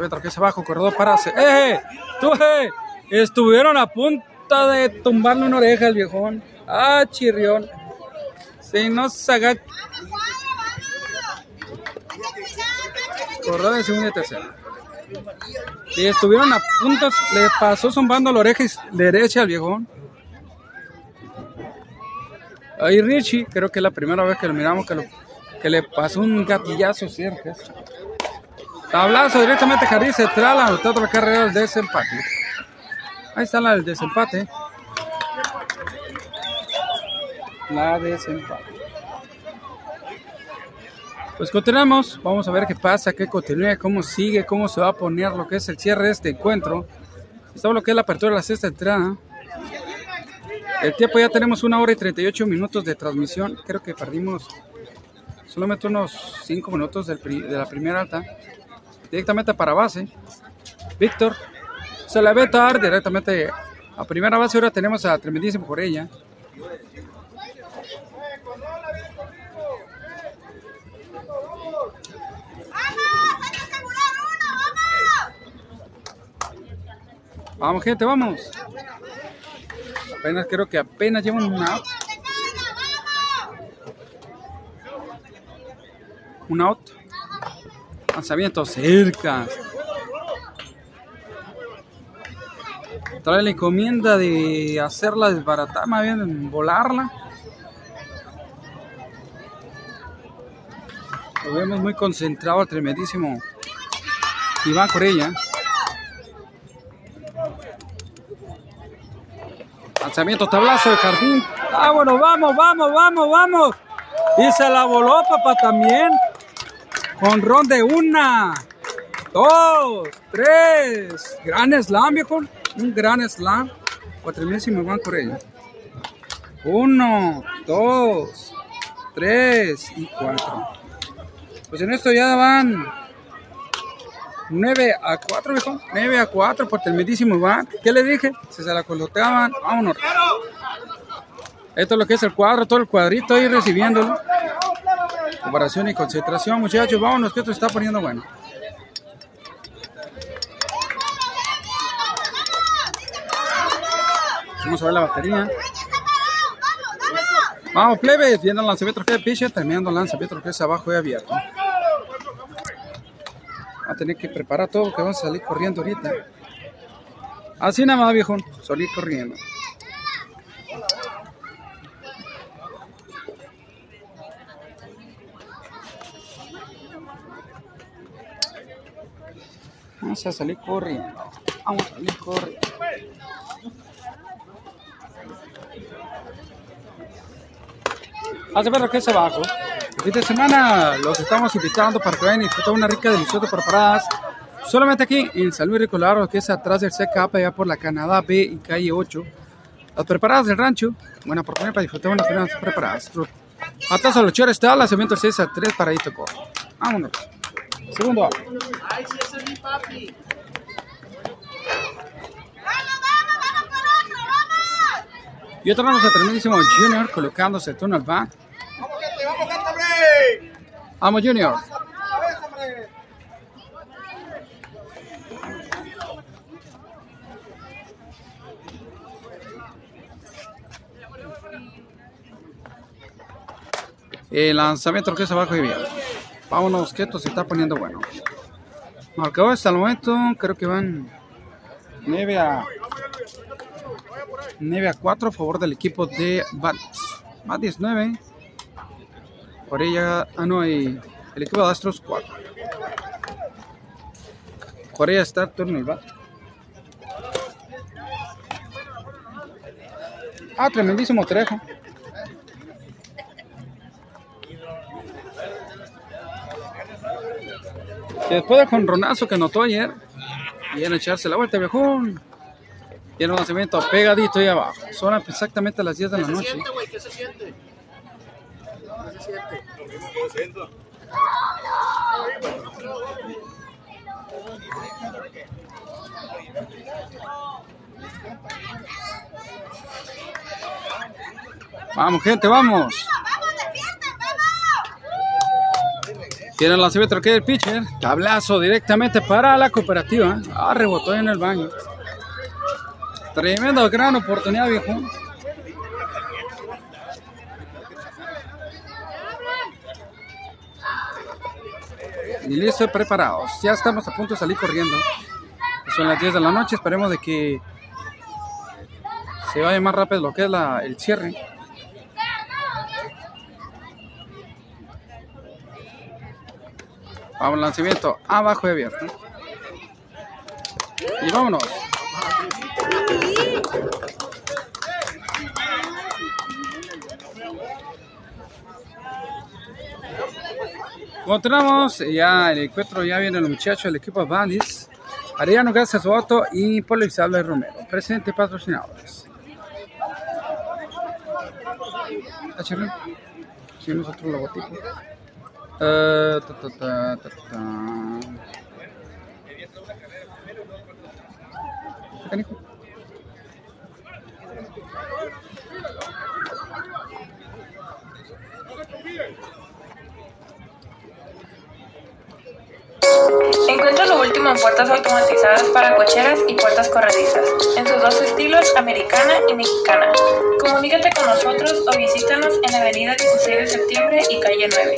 Speaker 1: metro que es abajo, corredor para. ¡Eh! ¡Tú, eh! Estuvieron a punto de tumbarle una oreja al viejón. ¡Ah, chirrión! Se nos agacha. Corredor de segunda y tercera. Y estuvieron a puntos, le pasó zumbando la oreja derecha al viejón. Ahí Richie, creo que es la primera vez que lo miramos que, que le pasó un gatillazo cerca. Tablazo directamente Jardín central, anotó otra carrera del desempate. Ahí está la del desempate. La desempate. Pues continuamos, vamos a ver qué pasa, qué continúa, cómo sigue, cómo se va a poner lo que es el cierre de este encuentro. Esto lo que es la apertura de la sexta entrada. El tiempo ya tenemos una hora y 38 minutos de transmisión. Creo que perdimos solamente unos 5 minutos de la primera alta. Directamente para base. Víctor se la ve tarde directamente a primera base. Ahora tenemos a Tremendísimo por Vamos, gente, vamos. Apenas creo que apenas llevan un out. Un out. Lanzamiento cerca. Trae la encomienda de hacerla desbaratar, más bien volarla. Lo vemos muy concentrado tremendísimo Iván Corella. Lanzamiento tablazo de jardín. Ah, bueno, vamos, vamos, vamos, vamos. Y se la voló, papá, también. Con ron de una. dos, tres. Gran slam, viejo. Un gran slam. Cuatro mil si me van por ella. Uno, dos, tres y cuatro. Pues en esto ya van 9 a 4, viejo. 9 a 4 por tremendísimo Iván. ¿Qué le dije? Se se la coloteaban. Vámonos. Esto es lo que es el cuadro, todo el cuadrito ahí recibiéndolo. Comparación y concentración, muchachos. Vámonos, que esto está poniendo bueno. Vamos a ver la batería. Vamos, plebe, viendo el lanzamiento que es pitcher, terminando el lanzamiento que es abajo y abierto. A tener que preparar todo porque vamos a salir corriendo ahorita. Así nada más, viejo. Salir corriendo. Vamos a salir corriendo. Vamos a salir corriendo. Hace ver que es abajo. Fin de semana los estamos invitando para que vayan a disfrutar una rica, deliciosa preparadas. Solamente aquí en San Luis Ricolaro, que es atrás del CKP, allá por la Canadá B y calle 8. Las preparadas del rancho, buena oportunidad para disfrutar unas buenas preparadas. Atrás a los chores está, lanzamiento 6 a 3 para ahí tocó. Vámonos. Segundo. Ay, sí, ese es mi papi. Y otra vez a tremendísimo Junior colocándose el turno al back. Vamos, Junior. El lanzamiento que es abajo y bien. Vámonos, que esto se está poniendo bueno. Marcador hasta el momento, creo que van 9 a 9 a 4 a favor del equipo de Batis. Batis 9. Por ella, ah no, hay el equipo de Astros 4. Por ella está turno el bat. Ah, tremendísimo trejo. Y después del jonronazo que notó ayer, y en echarse la vuelta, viejón. Y el lanzamiento pegadito ahí abajo. Son exactamente las 10 de la noche. ¿Qué se siente? ¿Qué se Vamos, gente, vamos. Tiene el lanzamiento que el pitcher. Tablazo directamente para la cooperativa. Ah, rebotó en el baño. Tremenda gran oportunidad, viejo. Y listo, preparados. Ya estamos a punto de salir corriendo. Son las 10 de la noche. Esperemos de que se vaya más rápido lo que es la, el cierre. Vamos, lanzamiento abajo y abierto. Y vámonos. Continuamos, ya el encuentro, ya viene el muchacho del equipo Bandits. Ariano Garza Soto y Polo Isabel Romero, presente patrocinadores. Sí, nosotros logotipo. Uh, ta, ta, ta, ta, ta.
Speaker 3: Encuentra lo último en puertas automatizadas para cocheras y puertas corredizas, en sus dos estilos, americana y mexicana. Comunícate con nosotros o visítanos en Avenida 16 de Septiembre y Calle 9.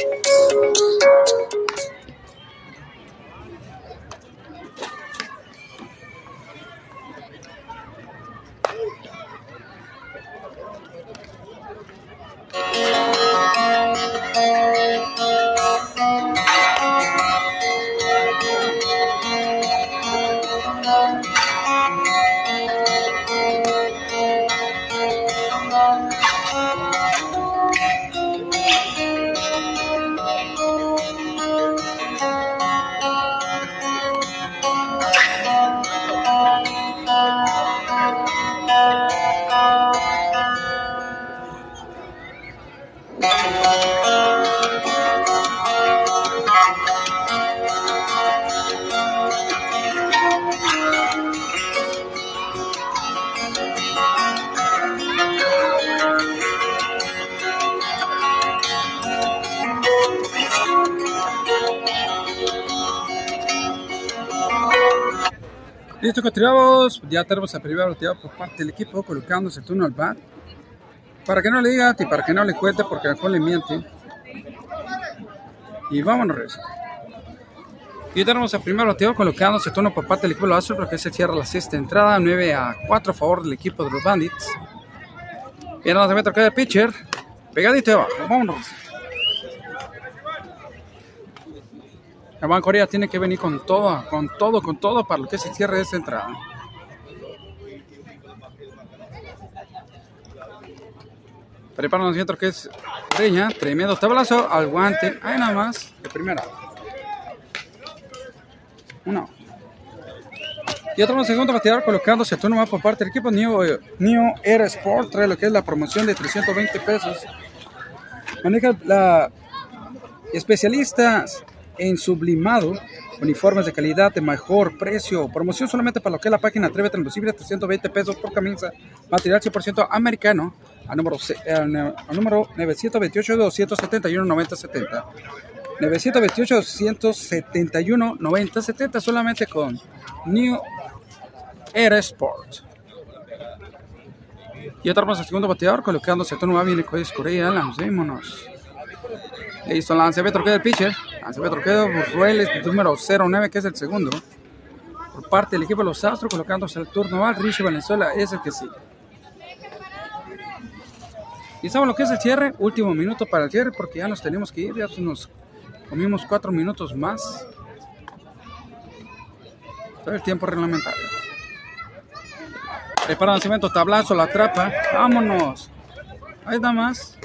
Speaker 1: Listo, continuamos. Ya tenemos a primer bateador por parte del equipo colocándose el turno al bat. Para que no le diga y para que no le cuente porque mejor le miente. Y vámonos. Y tenemos a primer bateador colocándose turno por parte del equipo de los Astros porque se cierra la sexta entrada. 9 a 4 a favor del equipo de los Bandits. Ahora se mete acá el pitcher. Pegadito abajo. Vámonos. Juan Corea tiene que venir con todo, con todo, con todo para lo que se cierre esta entrada. Preparan los que es Reña, tremendo tablazo al guante. Ahí nada más, de primera. Uno. Y otro segundo bateador colocándose turno más por parte del equipo New, New Air Sport, trae lo que es la promoción de 320 pesos. Maneja la especialistas en sublimado, uniformes de calidad de mejor precio, promoción solamente para lo que es la página Atrévete Imposible, 320 pesos por camisa, material 100% americano, a número, a número 928-271-9070. 928-271-9070 solamente con New Era Sport. Y otra más el segundo bateador colocándose a tono viene con Corea, lancémonos. Listo, lanzamiento que del pitcher. Lanzamiento queda Rueles, número 09, que es el segundo. Por parte del equipo de los Astros, colocándose el turno al Richie Valenzuela, es el que sigue. Y sabemos lo que es el cierre, último minuto para el cierre, porque ya nos tenemos que ir, ya nos comimos cuatro minutos más. Todo el tiempo reglamentario. Prepara lanzamiento, tablazo, la trapa. Vámonos. Ahí está más.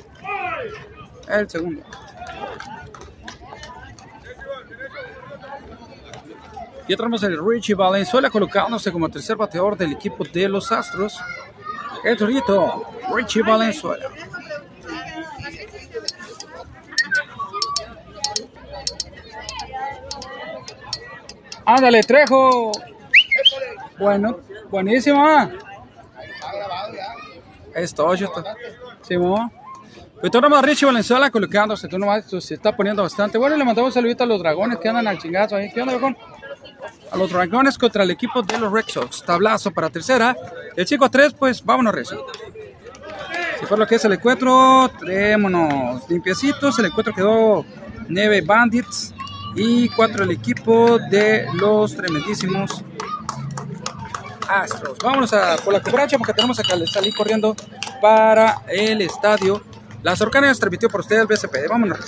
Speaker 1: El segundo. Y tenemos el Richie Valenzuela colocándose como tercer bateador del equipo de los Astros. El torito, Richie Valenzuela. Ándale, Trejo. Bueno, buenísimo. Esto, esto. Sí, pues tenemos a Richie Valenzuela colocándose, tú nomás, se está poniendo bastante. Bueno, le mandamos un saludito a los dragones que andan al chingazo ahí. ¿Qué onda, dragón? a los Dragones contra el equipo de los Red Sox. Tablazo para tercera. El chico a tres, pues vámonos, Rezo. Si fue lo que es el encuentro, trémonos limpiecitos. El encuentro quedó 9 Bandits y 4 el equipo de los tremendísimos Astros. Vámonos a por la cobracha porque tenemos que salir corriendo para el estadio. Las Orcanas transmitió por usted el BCP. Vámonos.